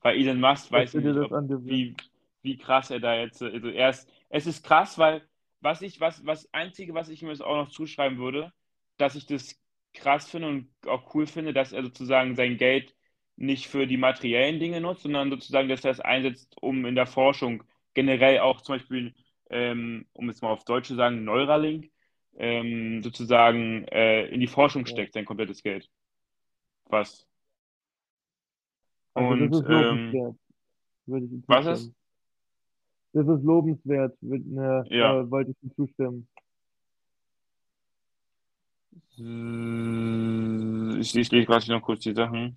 weil Elon Musk weiß nicht, ob, wie, wie krass er da jetzt, also er ist, es ist krass, weil was ich, was, was Einzige, was ich ihm jetzt auch noch zuschreiben würde, dass ich das krass finde und auch cool finde, dass er sozusagen sein Geld nicht für die materiellen Dinge nutzt, sondern sozusagen, dass er es einsetzt, um in der Forschung generell auch zum Beispiel, ähm, um es mal auf Deutsch zu sagen, Neuralink, ähm, sozusagen äh, in die Forschung steckt, sein komplettes Geld. Was? Also Und, das ist ähm, was ist? Das ist lobenswert, ne, Ja. äh, wollte ich ihm zustimmen. Ich, ich lese gerade noch kurz die Sachen.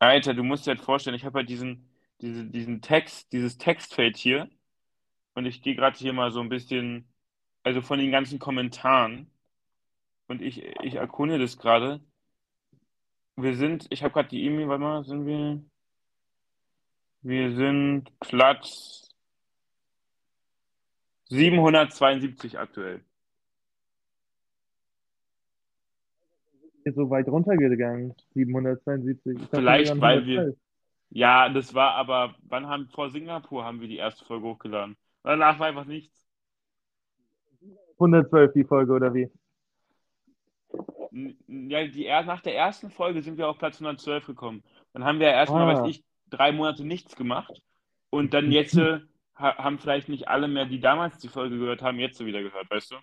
Alter, du musst dir halt vorstellen, ich habe halt diesen, diese, diesen Text, dieses Textfeld hier und ich gehe gerade hier mal so ein bisschen, also von den ganzen Kommentaren und ich, ich erkunde das gerade. Wir sind, ich habe gerade die E-Mail, warte mal, sind wir? Wir sind Platz 772 aktuell. So weit runtergegangen, 772. Ich dachte, Vielleicht, weil wir- 112. Ja, das war aber, wann haben, vor Singapur haben wir die erste Folge hochgeladen. Danach war einfach nichts. 112 die Folge, oder wie? Ja, die, nach der ersten Folge sind wir auf Platz 112 gekommen. Dann haben wir ja erstmal, Ah. weiß ich, drei Monate nichts gemacht. Und dann jetzt äh, ha- haben vielleicht nicht alle mehr, die damals die Folge gehört haben, jetzt so wieder gehört, weißt du?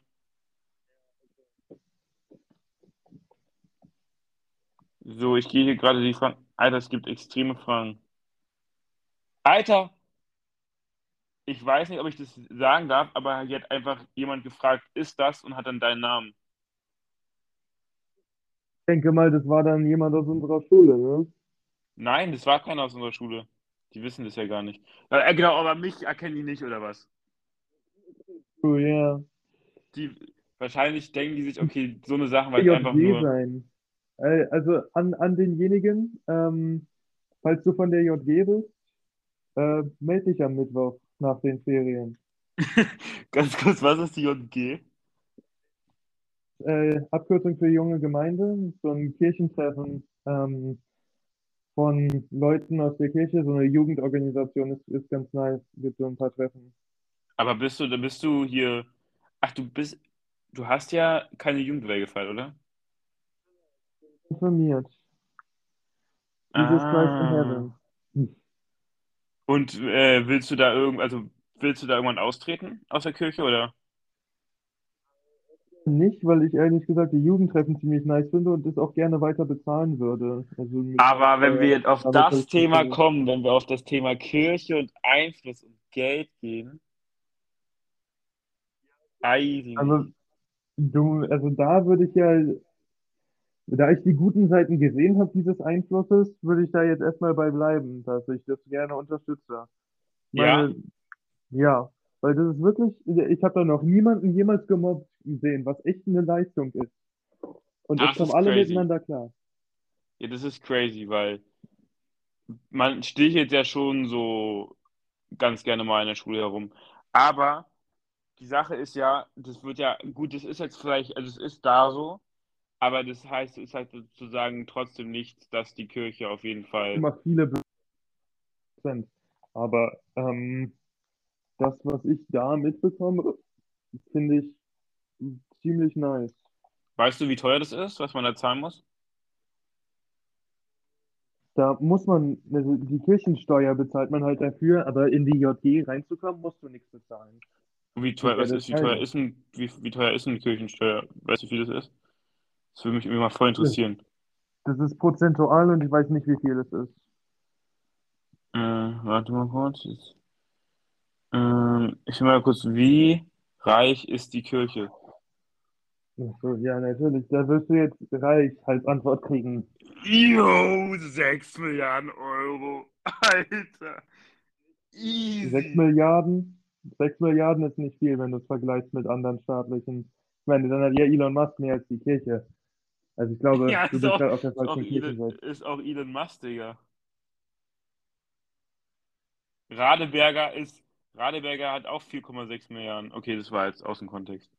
So, ich gehe hier gerade die Fragen. Alter, es gibt extreme Fragen. Alter, ich weiß nicht, ob ich das sagen darf, aber hier hat einfach jemand gefragt, ist das und hat dann deinen Namen. Ich denke mal, das war dann jemand aus unserer Schule, ne? Nein, das war keiner aus unserer Schule. Die wissen das ja gar nicht. Äh, genau, aber mich erkennen die nicht, oder was? Oh ja. Die, wahrscheinlich denken die sich, okay, so eine Sache, weil es einfach nur. sein. Äh, Also an, an denjenigen, ähm, falls du von der JG bist, äh, melde dich am Mittwoch nach den Ferien. Ganz kurz, was ist die JG? Äh, Abkürzung für junge Gemeinde, so ein Kirchentreffen ähm, von Leuten aus der Kirche, so eine Jugendorganisation ist, ist ganz nice, gibt so ein paar Treffen. Aber bist du, da bist du hier. Ach, du bist. Du hast ja keine Jugendwehr gefeiert, oder? Informiert. Jesus Christ in Ah. Heaven. Hm. Und äh, willst du da irgend, also willst du da irgendwann austreten aus der Kirche, oder? Nicht, weil ich ehrlich gesagt die Jugendtreffen ziemlich nice finde und das auch gerne weiter bezahlen würde. Also Aber wenn äh, wir jetzt auf das Thema nicht- kommen, wenn wir auf das Thema Kirche und Einfluss und Geld gehen. Also, du, also da würde ich ja, da ich die guten Seiten gesehen habe dieses Einflusses, würde ich da jetzt erstmal bei bleiben, dass ich das gerne unterstütze. Ja? Meine, ja, weil das ist wirklich, ich habe da noch niemanden jemals gemobbt gesehen, was echt eine Leistung ist. Und Das das kommen alle crazy. miteinander klar. Ja, das ist crazy, weil man stichelt ja schon so ganz gerne mal in der Schule herum. Aber die Sache ist ja, das wird ja, gut, das ist jetzt vielleicht, also es ist da so, aber das heißt, es ist halt sozusagen trotzdem nichts, dass die Kirche auf jeden Fall. Immer viele Prozent. Aber ähm, das, was ich da mitbekomme, finde ich ziemlich nice. Weißt du, wie teuer das ist, was man da zahlen muss? Da muss man, also die Kirchensteuer bezahlt man halt dafür, aber in die JG reinzukommen, musst du nichts bezahlen. Wie teuer, was ist, wie teuer ist ein, wie, wie teuer ist eine Kirchensteuer? Weißt du, wie viel das ist? Das würde mich immer mal voll interessieren. Das ist prozentual und ich weiß nicht, wie viel es ist. Äh, warte mal kurz. Ähm, ich will mal kurz, wie reich ist die Kirche? So, ja, natürlich. Da wirst du jetzt reich als Antwort kriegen. Jo, 6 Milliarden Euro. Alter. Easy. 6 Milliarden? 6 Milliarden ist nicht viel, wenn du es vergleichst mit anderen staatlichen. Ich meine, dann hat ja Elon Musk mehr als die Kirche. Also ich glaube, Ja, du ist bist auch, auf der falschen Elon, Kirchenseite. ist auch Elon Musk, Digga. Radeberger ist, Radeberger hat auch 4,6 Milliarden. Okay, das war jetzt aus dem Kontext.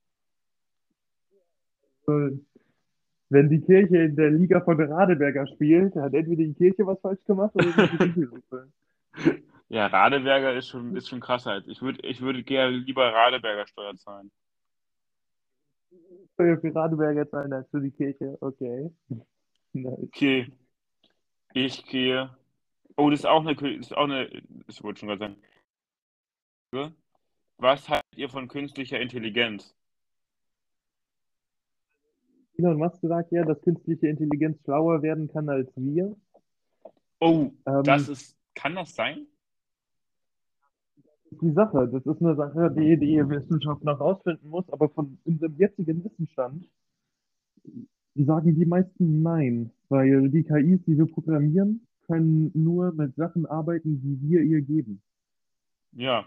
Wenn die Kirche in der Liga von Radeberger spielt, hat entweder die Kirche was falsch gemacht oder die Kirche. Ja, Radeberger ist schon, ist schon krass halt. Ich würde, ich würde gerne lieber Radeberger Steuer zahlen. Für Radeberger als für die Kirche. Okay. Nice. Okay. Ich gehe. Oh, das ist auch eine, das ist auch eine, ich wollte schon gerade sagen. Was haltet ihr von künstlicher Intelligenz? Elon Musk sagt ja, dass künstliche Intelligenz schlauer werden kann als wir. Oh, Ähm, das ist, kann das sein? Die Sache. Das ist eine Sache, die die Wissenschaft noch rausfinden muss, aber von unserem jetzigen Wissensstand sagen die meisten nein, weil die KIs, die wir programmieren, können nur mit Sachen arbeiten, die wir ihr geben. Ja.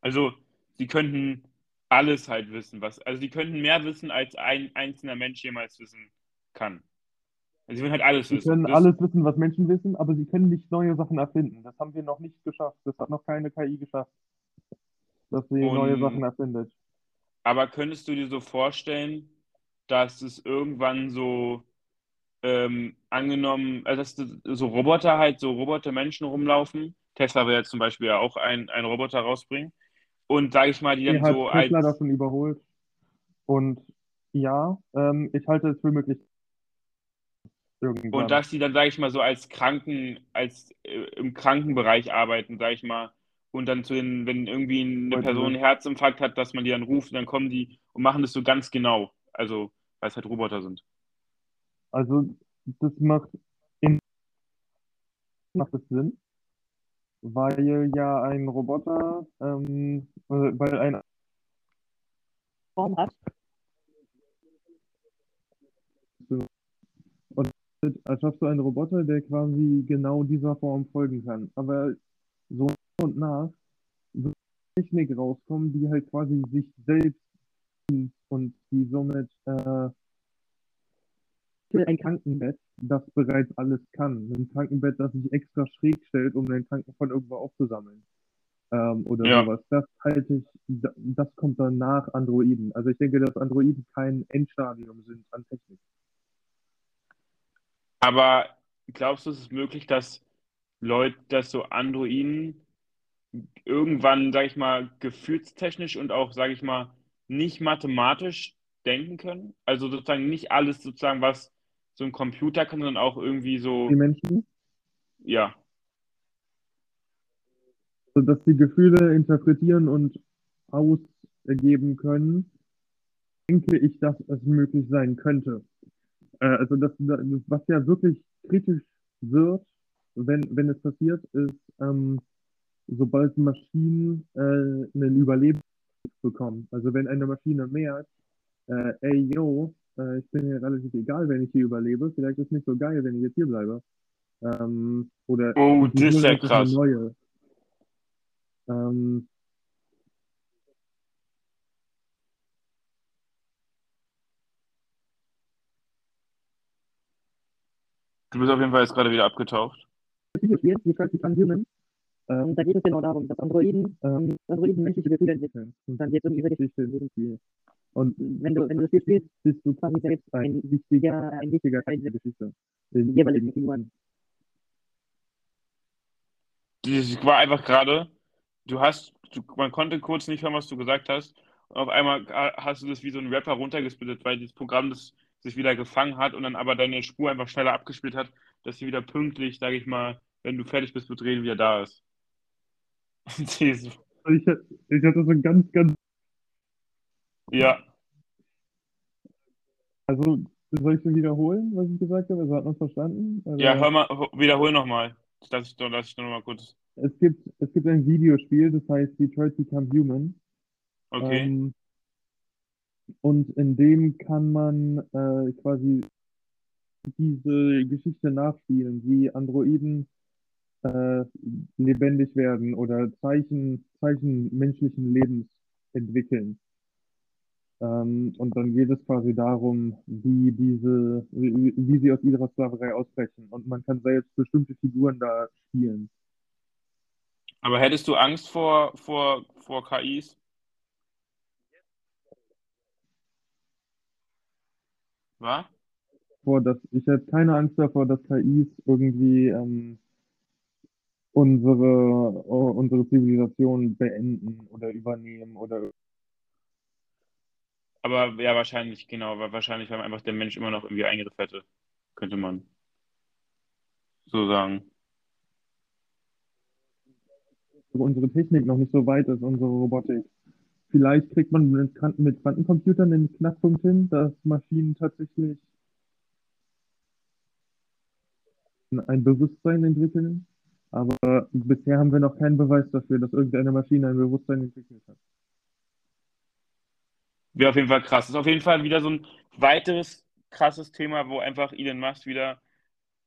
Also, sie könnten alles halt wissen, was, also sie könnten mehr wissen, als ein einzelner Mensch jemals wissen kann. Also sie würden halt alles Sie wissen. können Das- alles wissen, was Menschen wissen, aber sie können nicht neue Sachen erfinden. Das haben wir noch nicht geschafft. Das hat noch keine KI geschafft, dass sie Und- neue Sachen erfindet. Aber könntest du dir so vorstellen, dass es irgendwann so ähm, angenommen, also dass das- so Roboter halt, so Roboter-Menschen rumlaufen? Tesla will jetzt zum Beispiel ja auch einen, einen Roboter rausbringen. Und sage ich mal, die dann so Tesla als. davon überholt. Und ja, ähm, ich halte es für möglich. Und Irgendwann. dass die dann, sage ich mal, so als Kranken, als äh, im Krankenbereich arbeiten, sage ich mal, und dann zu den, wenn irgendwie eine Person einen. Herzinfarkt hat, dass man die dann ruft, dann kommen die und machen das so ganz genau. Also, weil es halt Roboter sind. Also, das macht, in, macht es Sinn, weil ja ein Roboter, ähm, äh, weil ein Form hat. Und erschaffst du einen Roboter, der quasi genau dieser Form folgen kann. Aber so und nach wird Technik rauskommen, die halt quasi sich selbst und die somit äh, ein Krankenbett, das bereits alles kann. Ein Krankenbett, das sich extra schräg stellt, um den Kranken von irgendwo aufzusammeln. Ähm, oder Ja. sowas. Das halte ich, da- das kommt dann nach Androiden. Also ich denke, dass Androiden kein Endstadium sind an Technik. Aber glaubst du, es ist möglich, dass Leute, dass so Androiden irgendwann, sage ich mal, gefühlstechnisch und auch, sage ich mal, nicht mathematisch denken können? Also sozusagen nicht alles sozusagen, was so ein Computer kann, sondern auch irgendwie so, Die Menschen, ja. also dass die Gefühle interpretieren und ausgeben können, denke ich, dass es möglich sein könnte. Äh, also das, das, was ja wirklich kritisch wird, wenn, wenn es passiert, ist, ähm, sobald Maschinen äh, einen Überleben bekommen. Also wenn eine Maschine merkt, äh, ey, yo, äh, ich bin mir relativ egal, wenn ich hier überlebe, vielleicht ist es nicht so geil, wenn ich jetzt hier bleibe. Ähm, oder Oh, das ist ja krass. neue. Ähm, Du bist auf jeden Fall jetzt gerade wieder abgetaucht. Videospiel, Human. Ähm, da geht es genau darum, dass Androiden, ähm, Androiden menschliche Gefühle entwickeln. Und dann geht es um diesem Spiel. Und wenn du, wenn du das Spiel spielst, bist du quasi selbst ein wichtiger, ein wichtiger Teil dieser Geschichte. Den jeweiligen Figuren. Das war einfach gerade, du hast, du, man konnte kurz nicht hören, was du gesagt hast. Und auf einmal hast du das wie so ein Rapper runtergesplittet, weil dieses Programm das sich wieder gefangen hat und dann aber deine Spur einfach schneller abgespielt hat, dass sie wieder pünktlich, sage ich mal, wenn du fertig bist mit Reden, wieder da ist. Ich, ich hatte so ganz, ganz, ja, also soll ich schon wiederholen, was ich gesagt habe? Also hat man verstanden? Also, ja, hör mal, wiederhol nochmal. Dass ich, dass ich noch mal kurz. Es gibt, es gibt ein Videospiel, das heißt Detroit Become Human. Okay. Ähm, und in dem kann man äh, quasi diese Geschichte nachspielen, wie Androiden äh, lebendig werden oder Zeichen, Zeichen menschlichen Lebens entwickeln. Ähm, und dann geht es quasi darum, wie diese, wie, wie sie aus ihrer Sklaverei ausbrechen. Und man kann selbst bestimmte Figuren da spielen. Aber hättest du Angst vor, vor, vor KIs? Was? Vor, dass ich hätte keine Angst davor, dass KIs irgendwie ähm, unsere, unsere Zivilisation beenden oder übernehmen oder Aber ja, wahrscheinlich, genau, weil wahrscheinlich, weil einfach der Mensch immer noch irgendwie Eingriff hätte. Könnte man so sagen. unsere Technik noch nicht so weit ist, unsere Robotik. Vielleicht kriegt man mit, Quanten- mit Quantencomputern den Knackpunkt hin, dass Maschinen tatsächlich ein Bewusstsein entwickeln. Aber bisher haben wir noch keinen Beweis dafür, dass irgendeine Maschine ein Bewusstsein entwickelt hat. Wäre auf jeden Fall krass. Ist auf jeden Fall wieder so ein weiteres krasses Thema, wo einfach Elon Musk wieder,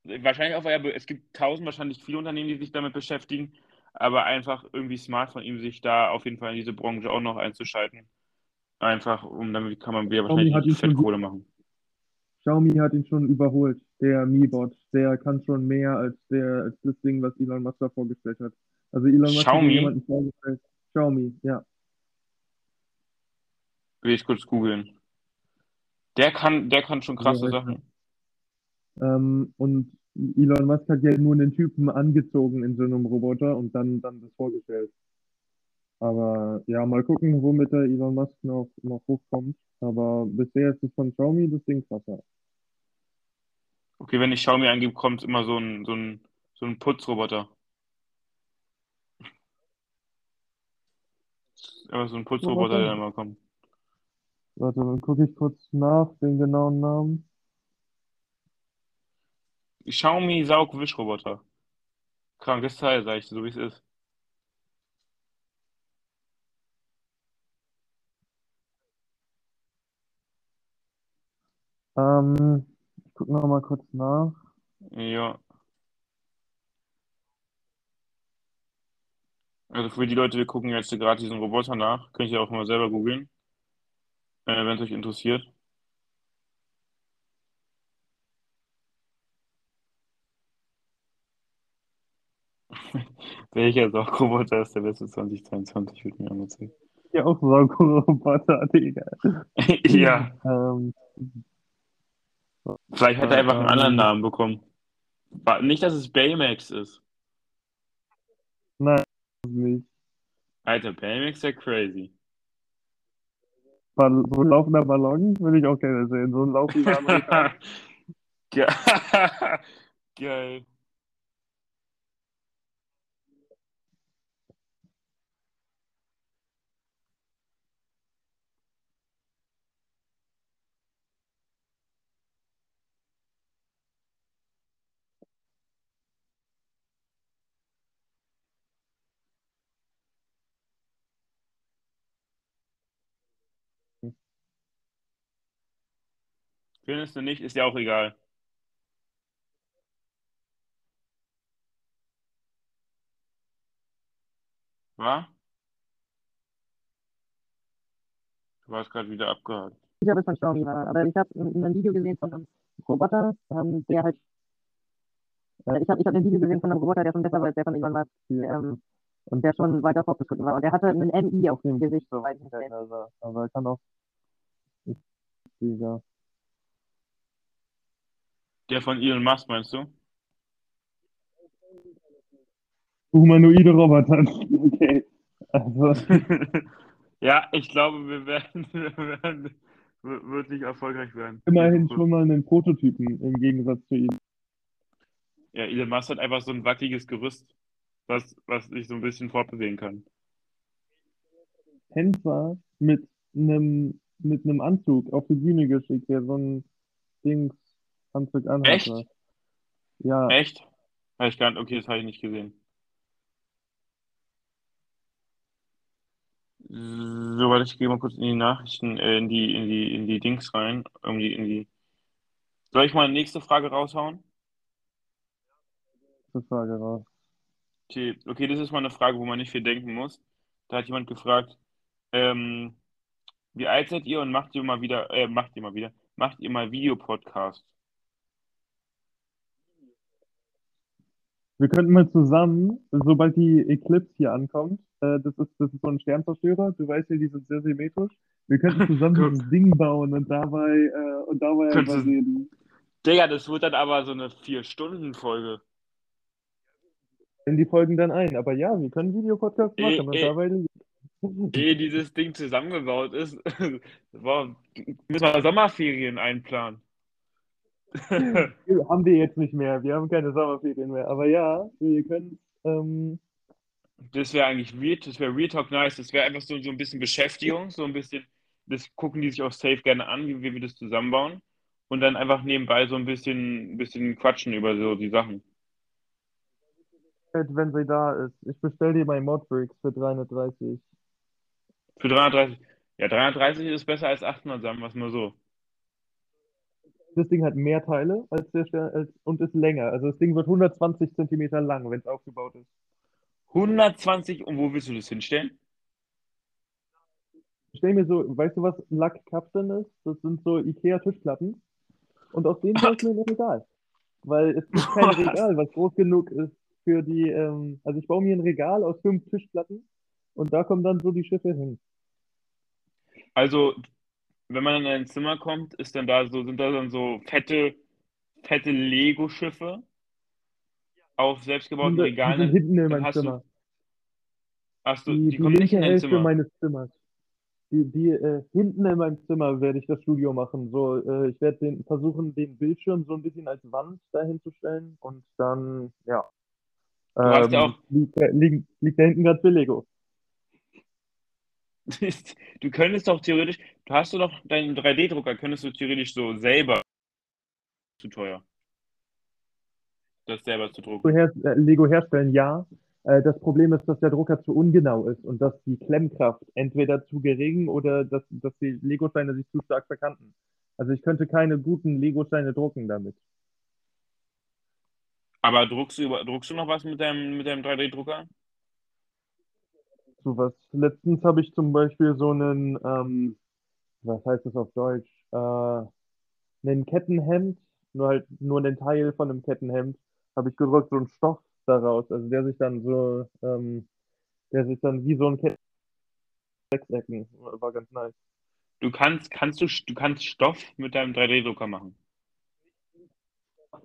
wahrscheinlich auch, es gibt tausend, wahrscheinlich viele Unternehmen, die sich damit beschäftigen, aber einfach irgendwie smart von ihm, sich da auf jeden Fall in diese Branche auch noch einzuschalten. Einfach, um damit kann man wieder Xiaomi hat wahrscheinlich schon Fettkohle machen. Xiaomi hat ihn schon überholt, der Mi-Bot. Der kann schon mehr als der, als das Ding, was Elon Musk da vorgestellt hat. Also Elon Musk hat Xiaomi? jemanden vorgestellt. Xiaomi, ja. Will ich kurz googeln. Der kann, der kann schon krasse Ja, Sachen. Ähm, und Elon Musk hat ja nur einen Typen angezogen in so einem Roboter und dann, dann das vorgestellt. Aber ja, mal gucken, womit der Elon Musk noch, noch hochkommt. Aber bisher ist es von Xiaomi das Ding krasser. Okay, wenn ich Xiaomi eingebe, kommt immer so ein, so ein, so ein Putzroboter. Aber so ein Putzroboter, der immer kommt. Warte, dann gucke ich kurz nach, den genauen Namen. Xiaomi Saugwischroboter. Krankes Teil, sag ich, so wie es ist. Ähm, ich gucke noch mal kurz nach. Ja. Also für die Leute, wir gucken jetzt gerade diesen Roboter nach. Könnt ihr auch mal selber googeln, äh, wenn es euch interessiert. Welcher Saugroboter ist der beste 2022, wird mir angezeigt. Ja, auch Saugroboter, Digga. Ja, Ähm, vielleicht hat er einfach einen ähm, anderen Namen bekommen. Nicht, dass es Baymax ist. nein, nicht. Alter, Baymax wäre crazy. Ball so ein laufender Ballon will ich auch gerne sehen. So ein laufender. Ge- Geil. Findest du nicht? Ist ja auch egal. Wa? Du warst gerade wieder abgehakt. Ich habe es von Xiaomi war, aber ich habe ein, ein Video gesehen von einem Roboter, ähm, der halt, äh, ich habe ich hab ein Video gesehen von einem Roboter, der schon besser war als der von Elon Musk, ähm, und der schon weiter fortgeschritten war. Und der hatte einen MI auf dem Gesicht, soweit ich weiß. Also, aber er kann auch. Digga. Der von Elon Musk, meinst du? Humanoide Roboter. Okay. Also, Ja, ich glaube, wir werden, wir werden w- wirklich erfolgreich werden. immerhin schon mal einen Prototypen im Gegensatz zu ihm. Ja, Elon Musk hat einfach so ein wackeliges Gerüst, was, was sich so ein bisschen fortbewegen kann. Tänzer mit einem mit einem Anzug auf die Bühne geschickt, der so ein Dings Anzug anhatte. Echt? Ja, Echt? Habe ich gar nicht, okay, das habe ich nicht gesehen. So, warte, ich gehe mal kurz in die Nachrichten, äh, in die, in die, in die Dings rein, irgendwie in die. Soll ich mal eine nächste Frage raushauen? nächste Frage raus. Okay, okay, das ist mal eine Frage, wo man nicht viel denken muss. Da hat jemand gefragt, ähm, wie alt seid ihr und macht ihr mal wieder, äh, macht ihr mal wieder, macht ihr mal Videopodcast? Wir könnten mal zusammen, sobald die Eclipse hier ankommt, äh, das ist, das ist so ein Sternzerstörer, du weißt ja, die sind sehr symmetrisch. Wir könnten zusammen Guck. dieses Ding bauen und dabei, äh, und dabei Könntest einfach du- reden. Digga, das wird dann aber so eine Vier-Stunden-Folge. In die Folgen dann ein. Aber ja, wir können Videopodcast machen und eh. dabei. Ehe dieses Ding zusammengebaut ist, müssen wir Sommerferien einplanen. haben wir jetzt nicht mehr. Wir haben keine Sommerferien mehr. Aber ja, wir können ähm, Das wäre eigentlich weird, das wäre Real Talk nice, das wäre einfach so, so ein bisschen Beschäftigung, so ein bisschen, das gucken die sich auch safe gerne an, wie, wie wir das zusammenbauen. Und dann einfach nebenbei so ein bisschen, ein bisschen quatschen über so die Sachen. wenn sie da ist. Ich bestelle dir mein Modbricks für 330. Für 330. Ja, 330 ist besser als 800, sagen wir es mal so. Das Ding hat mehr Teile als der Stern als, und ist länger. Also das Ding wird 120 Zentimeter lang, wenn es aufgebaut ist. 120, und wo willst du das hinstellen? Stell mir so, weißt du, was Lackkapseln ist? Das sind so IKEA-Tischplatten. Und aus denen baue ich mir ein Regal. Weil es gibt kein? Regal, was groß genug ist für die, ähm, also ich baue mir ein Regal aus fünf Tischplatten und da kommen dann so die Schiffe hin. Also, wenn man in ein Zimmer kommt, ist dann da so, sind da dann so fette, fette Lego-Schiffe auf Die selbstgebauten die Regalen. sind hinten in meinem du, Zimmer. du, Die, die die nicht linke Hälfte Zimmer. meines Zimmers. die, die äh, hinten in meinem Zimmer werde ich das Studio machen. So, äh, ich werde den, versuchen, den Bildschirm so ein bisschen als Wand dahin zu stellen und dann, ja. Du hast ja Ähm, auch, liegt, da- liegt, liegt da hinten gerade viel Lego. du könntest doch theoretisch, du hast doch noch deinen 3D-Drucker, könntest du theoretisch so selber, zu teuer, das selber zu drucken. Lego, her, äh, Lego herstellen, ja. Äh, das Problem ist, dass der Drucker zu ungenau ist und dass die Klemmkraft entweder zu gering oder dass, dass die Legosteine sich zu stark verkanten. Also ich könnte keine guten Legosteine drucken damit. Aber druckst du, druckst du noch was mit deinem, mit deinem 3D-Drucker? So was. Letztens habe ich zum Beispiel so einen, ähm, was heißt das auf Deutsch? Äh, einen Kettenhemd, nur halt nur einen Teil von einem Kettenhemd, habe ich gedruckt, so einen Stoff daraus, also der sich dann so, ähm, der sich dann wie so ein Ketten Sechsecken, war ganz nice. Du kannst, kannst du, du kannst Stoff mit deinem 3D-Drucker machen.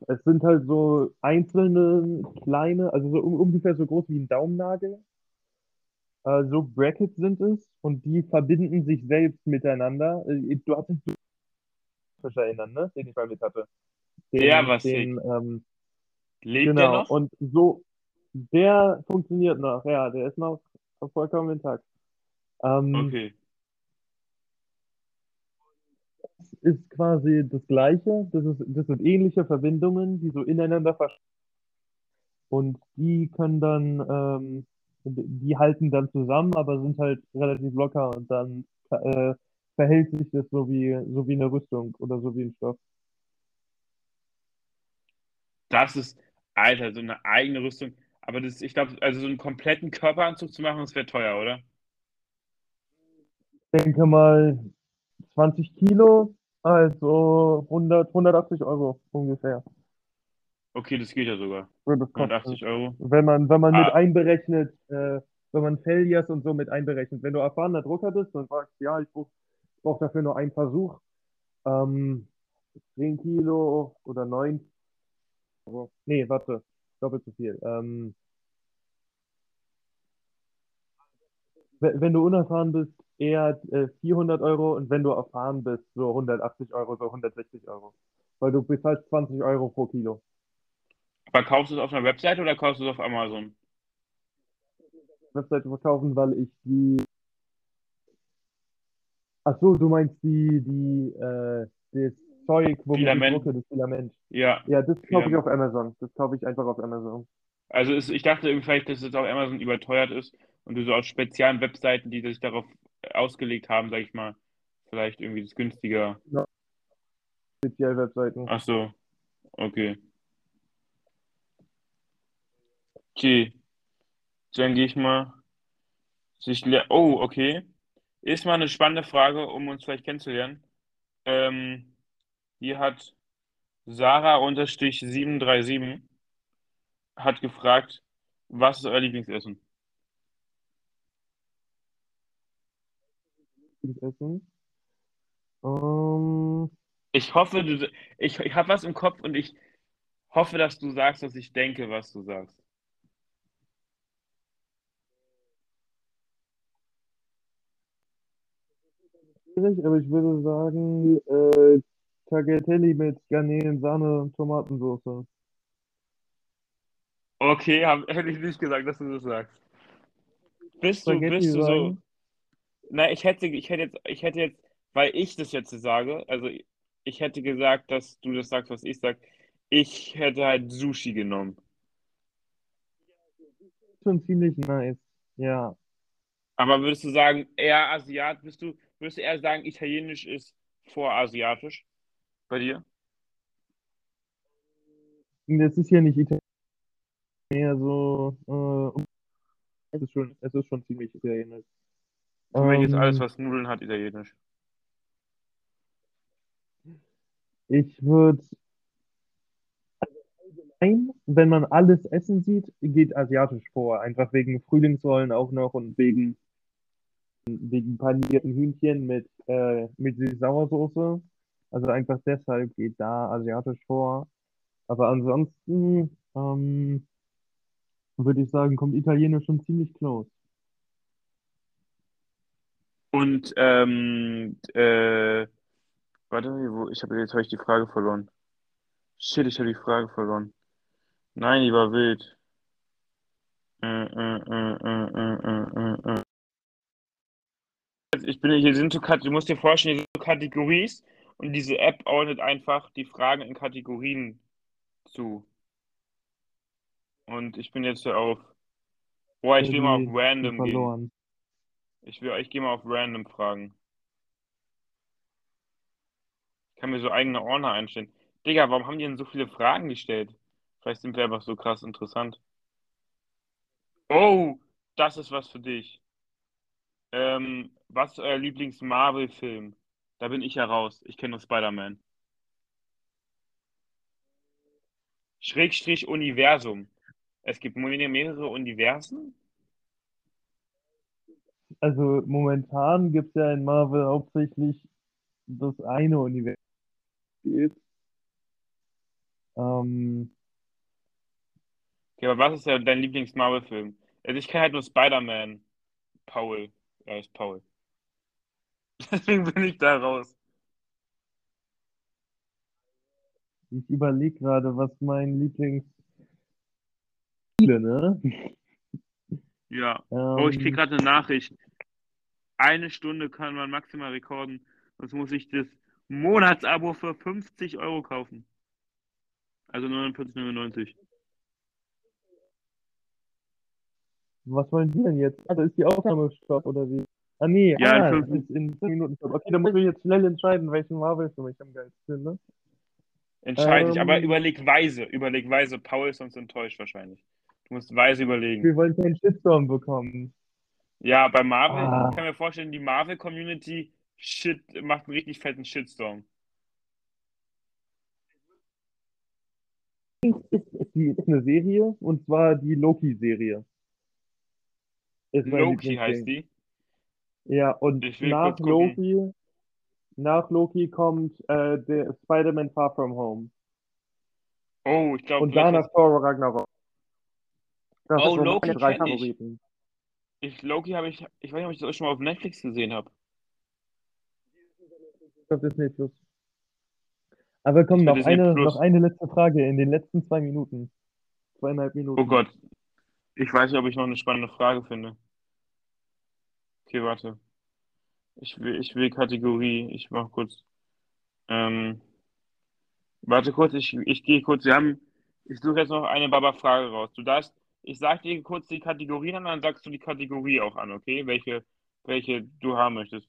Es sind halt so einzelne kleine, also so ungefähr so groß wie ein Daumennagel. Äh, so Brackets sind es und die verbinden sich selbst miteinander. Äh, Du hast dich Fisch erinnern, ne? Den ich mal mit hatte. Den, Der war den, ähm, Lebt der genau. noch? Und so, der funktioniert noch, ja, der ist noch vollkommen intakt. Ähm, Okay. ist quasi das Gleiche. Das ist, das sind ähnliche Verbindungen, die so ineinander versch und die können dann, ähm, die halten dann zusammen, aber sind halt relativ locker und dann äh, verhält sich das so wie, so wie eine Rüstung oder so wie ein Stoff. Das ist, Alter, so eine eigene Rüstung. Aber das, ich glaube, also so einen kompletten Körperanzug zu machen, das wäre teuer, oder? Ich denke mal 20 Kilo, also 100, 180 Euro ungefähr. Okay, das geht ja sogar. Würde das kosten. 180 Euro. Wenn man, wenn man mit Ah. einberechnet, äh, wenn man Failures und so mit einberechnet. Wenn du erfahrener Drucker bist und sagst, ja, ich brauche brauch dafür nur einen Versuch, ähm, 10 Kilo oder 9 Euro. Nee, warte, doppelt so viel. Ähm, we- wenn du unerfahren bist, eher äh, 400 Euro und wenn du erfahren bist, so 180 Euro, so 160 Euro. Weil du bezahlst 20 Euro pro Kilo. Aber kaufst du es auf einer Webseite oder kaufst du es auf Amazon? Webseite verkaufen, weil ich die. Ach so, du meinst die, die, äh, das Zeug, ich Filament. drucke, das Filament. Ja. Ja, das kaufe ich auf Amazon. Das kaufe ich einfach auf Amazon. Also ist, ich dachte irgendwie vielleicht, dass es auf Amazon überteuert ist und du so auf speziellen Webseiten, die sich darauf ausgelegt haben, sag ich mal, vielleicht irgendwie das günstiger. Speziell Webseiten. Ach so. Okay. Okay. Dann gehe ich mal. Sich le oh, okay. Ist mal eine spannende Frage, um uns vielleicht kennenzulernen. Ähm, hier hat Sarah-737 hat gefragt, was ist euer Lieblingsessen? Essen. Ähm, Ich hoffe, du, ich, ich habe was im Kopf und ich hoffe, dass du sagst, dass ich denke, was du sagst. Schwierig, aber ich würde sagen, äh, Tagliatelle mit Garnelen, Sahne und Tomatensauce. Okay, hab, hätte ich nicht gesagt, dass du das sagst. Bist du, bist du so. Na, ich hätte, ich hätte jetzt, ich hätte jetzt, weil ich das jetzt sage, also ich hätte gesagt, dass du das sagst, was ich sag. Ich hätte halt Sushi genommen. Schon ziemlich nice. Ja. Aber würdest du sagen, eher Asiat, bist du, würdest du eher sagen, Italienisch ist vor Asiatisch bei dir? Das ist ja nicht Italienisch. Eher so, äh, es ist schon, es ist schon ziemlich italienisch. Für mich ist alles, Ähm, was Nudeln hat, Italienisch. Ich würde, allgemein, wenn man alles essen sieht, geht asiatisch vor. Einfach wegen Frühlingsrollen auch noch und wegen, wegen panierten Hühnchen mit, äh, mit Süß-Sauersoße. Also einfach deshalb geht da asiatisch vor. Aber ansonsten, ähm, würde ich sagen, kommt Italienisch schon ziemlich close. Und ähm, äh, warte, wo, ich habe jetzt habe ich die Frage verloren. Shit, ich habe die Frage verloren. Nein, die war wild. Äh, äh, äh, äh, äh, äh, äh. Ich bin hier sind so du musst dir vorstellen, hier sind so Kategorien und diese App ordnet einfach die Fragen in Kategorien zu. Und ich bin jetzt hier auf. Boah, ich will mal auf Random gehen. verloren. Ich will, ich gehe mal auf Random Fragen. Ich kann mir so eigene Ordner einstellen. Digga, warum haben die denn so viele Fragen gestellt? Vielleicht sind wir einfach so krass interessant. Oh, das ist was für dich. Ähm, was ist euer Lieblings-Marvel-Film? Da bin ich ja raus. Ich kenne nur Spider-Man. Schrägstrich Universum. Es gibt mehrere Universen? Also momentan gibt es ja in Marvel hauptsächlich das eine Universum. Ähm, Okay, aber was ist ja dein Lieblings-Marvel-Film? Also ich kenne halt nur Spider-Man. Paul. Er ist Paul. Deswegen bin ich da raus. ich überlege gerade, was mein Lieblings ne? Ja. Oh, ich krieg Ähm, gerade eine Nachricht. Eine Stunde kann man maximal rekorden. Sonst muss ich das Monatsabo für 50 Euro kaufen. Also 49,99. was wollen die denn jetzt? Also ist die Aufnahme stopp oder wie? Ah nee, Ja, in ah, fünf- es ist in 10 Minuten. Okay, dann muss ich jetzt schnell entscheiden, welchen Marvel-Film ich am geilsten finde. Entscheide dich, aber Ähm. überleg weise. Überleg weise. Paul ist sonst enttäuscht wahrscheinlich. Du musst weise überlegen. Wir wollen keinen Shitstorm bekommen. Ja, bei Marvel, Ah. ich kann mir vorstellen, die Marvel-Community shit, macht einen richtig fetten Shitstorm. Ist, ist, Die ist eine Serie und zwar die Loki-Serie. Loki heißt die. Ja, und Ich nach. Loki, nach Loki kommt äh, der Spider-Man Far From Home. Oh, ich glaube, Und danach Thor Ragnarok. Das Oh, sind so Loki meine drei ich. Favoriten. ich, Loki habe ich, ich weiß nicht, ob ich das auch schon mal auf Netflix gesehen habe. Das ist nicht Plus. Aber komm, Ich noch eine, Plus. noch eine letzte Frage in den letzten zwei Minuten. Zweieinhalb Minuten. Oh Gott. Ich weiß nicht, ob ich noch eine spannende Frage finde. Okay, warte. Ich will, ich will Kategorie. Ich mach kurz. Ähm, warte kurz, ich, ich gehe kurz. Wir haben, ich suche jetzt noch eine Baba-Frage raus. Du darfst, ich sag dir kurz die Kategorien an, dann sagst du die Kategorie auch an, okay? Welche, welche du haben möchtest.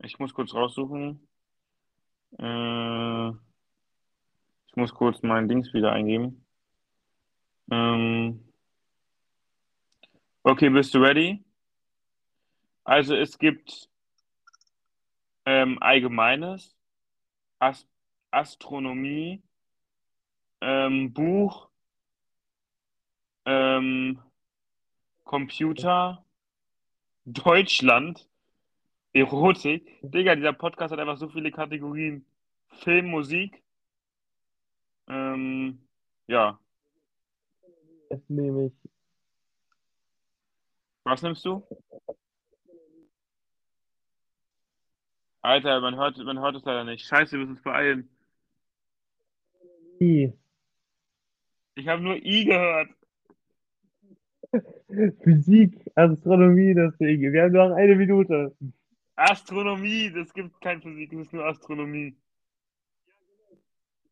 Ich muss kurz raussuchen. Äh, ich muss kurz mein Dings wieder eingeben. Ähm, okay, bist du ready? Also es gibt ähm, Allgemeines, Ast Astronomie, ähm, Buch, ähm, Computer, Deutschland, Erotik. Digga, dieser Podcast hat einfach so viele Kategorien. Film, Musik. Ähm, ja. Das nehme ich. Was nimmst du? Alter, man hört, man hört es leider nicht. Scheiße, wir müssen uns beeilen. I. Ich habe nur I gehört. Physik, Astronomie, deswegen. Wir haben noch eine Minute. Astronomie, das gibt kein Physik, das ist nur Astronomie.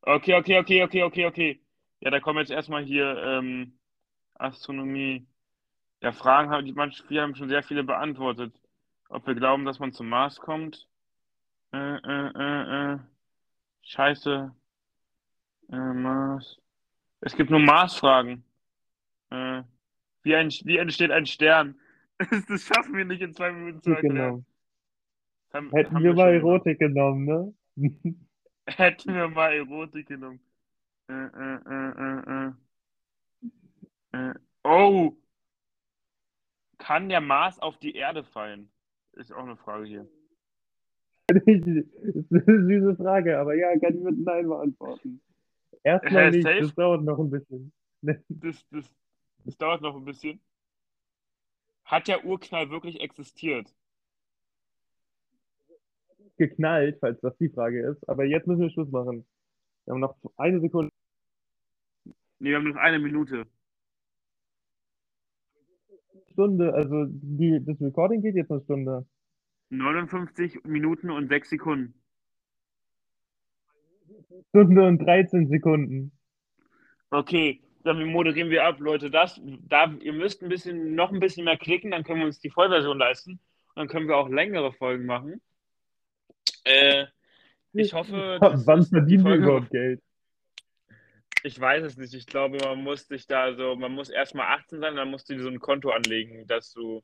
Okay, okay, okay, okay, okay, okay. Ja, da kommen jetzt erstmal hier ähm, Astronomie. Ja, Fragen haben die manche, wir haben schon sehr viele beantwortet. Ob wir glauben, dass man zum Mars kommt? Äh, äh, äh, äh. Scheiße. Äh, Mars. Es gibt nur Mars-Fragen. Äh, wie, ein, wie entsteht ein Stern? Das schaffen wir nicht in zwei Minuten zu erklären. Genau. Haben, Hätten haben wir mal schon gemacht. Erotik genommen, ne? Hätten wir mal Erotik genommen. Äh, äh, äh, äh, äh. Äh, oh! Kann der Mars auf die Erde fallen? Ist auch eine Frage hier. Das ist eine süße Frage, aber ja, kann ich mit Nein beantworten. Erstmal nicht, safe? das dauert noch ein bisschen. Das, das, das dauert noch ein bisschen. Hat der Urknall wirklich existiert? Geknallt, falls das die Frage ist. Aber jetzt müssen wir Schluss machen. Wir haben noch eine Sekunde. Nee, wir haben noch eine Minute. Stunde, also die, das Recording geht jetzt eine Stunde. 59 Minuten und 6 Sekunden. Stunde und 13 Sekunden. Okay, dann moderieren wir ab, Leute. Das, da, ihr müsst ein bisschen, noch ein bisschen mehr klicken, dann können wir uns die Vollversion leisten. Und dann können wir auch längere Folgen machen. Äh, ich hoffe. dass- Wann verdienen wir Folge- überhaupt Geld? Ich weiß es nicht. Ich glaube, man muss sich da so, man muss erstmal 18 sein, dann musst du dir so ein Konto anlegen, dass du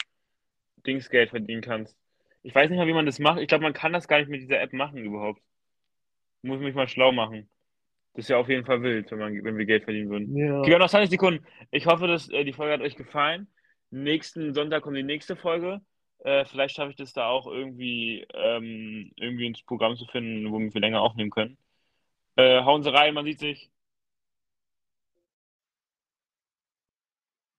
Dingsgeld verdienen kannst. Ich weiß nicht mal, wie man das macht. Ich glaube, man kann das gar nicht mit dieser App machen überhaupt. Muss mich mal schlau machen. Das ist ja auf jeden Fall wild, wenn, man, wenn wir Geld verdienen würden. Ja. Okay, wir haben noch 20 Sekunden. Ich hoffe, dass äh, die Folge hat euch gefallen. Nächsten Sonntag kommt die nächste Folge. Äh, vielleicht schaffe ich das da auch irgendwie, ähm, irgendwie ins Programm zu finden, wo wir länger aufnehmen können. Äh, hauen Sie rein, man sieht sich.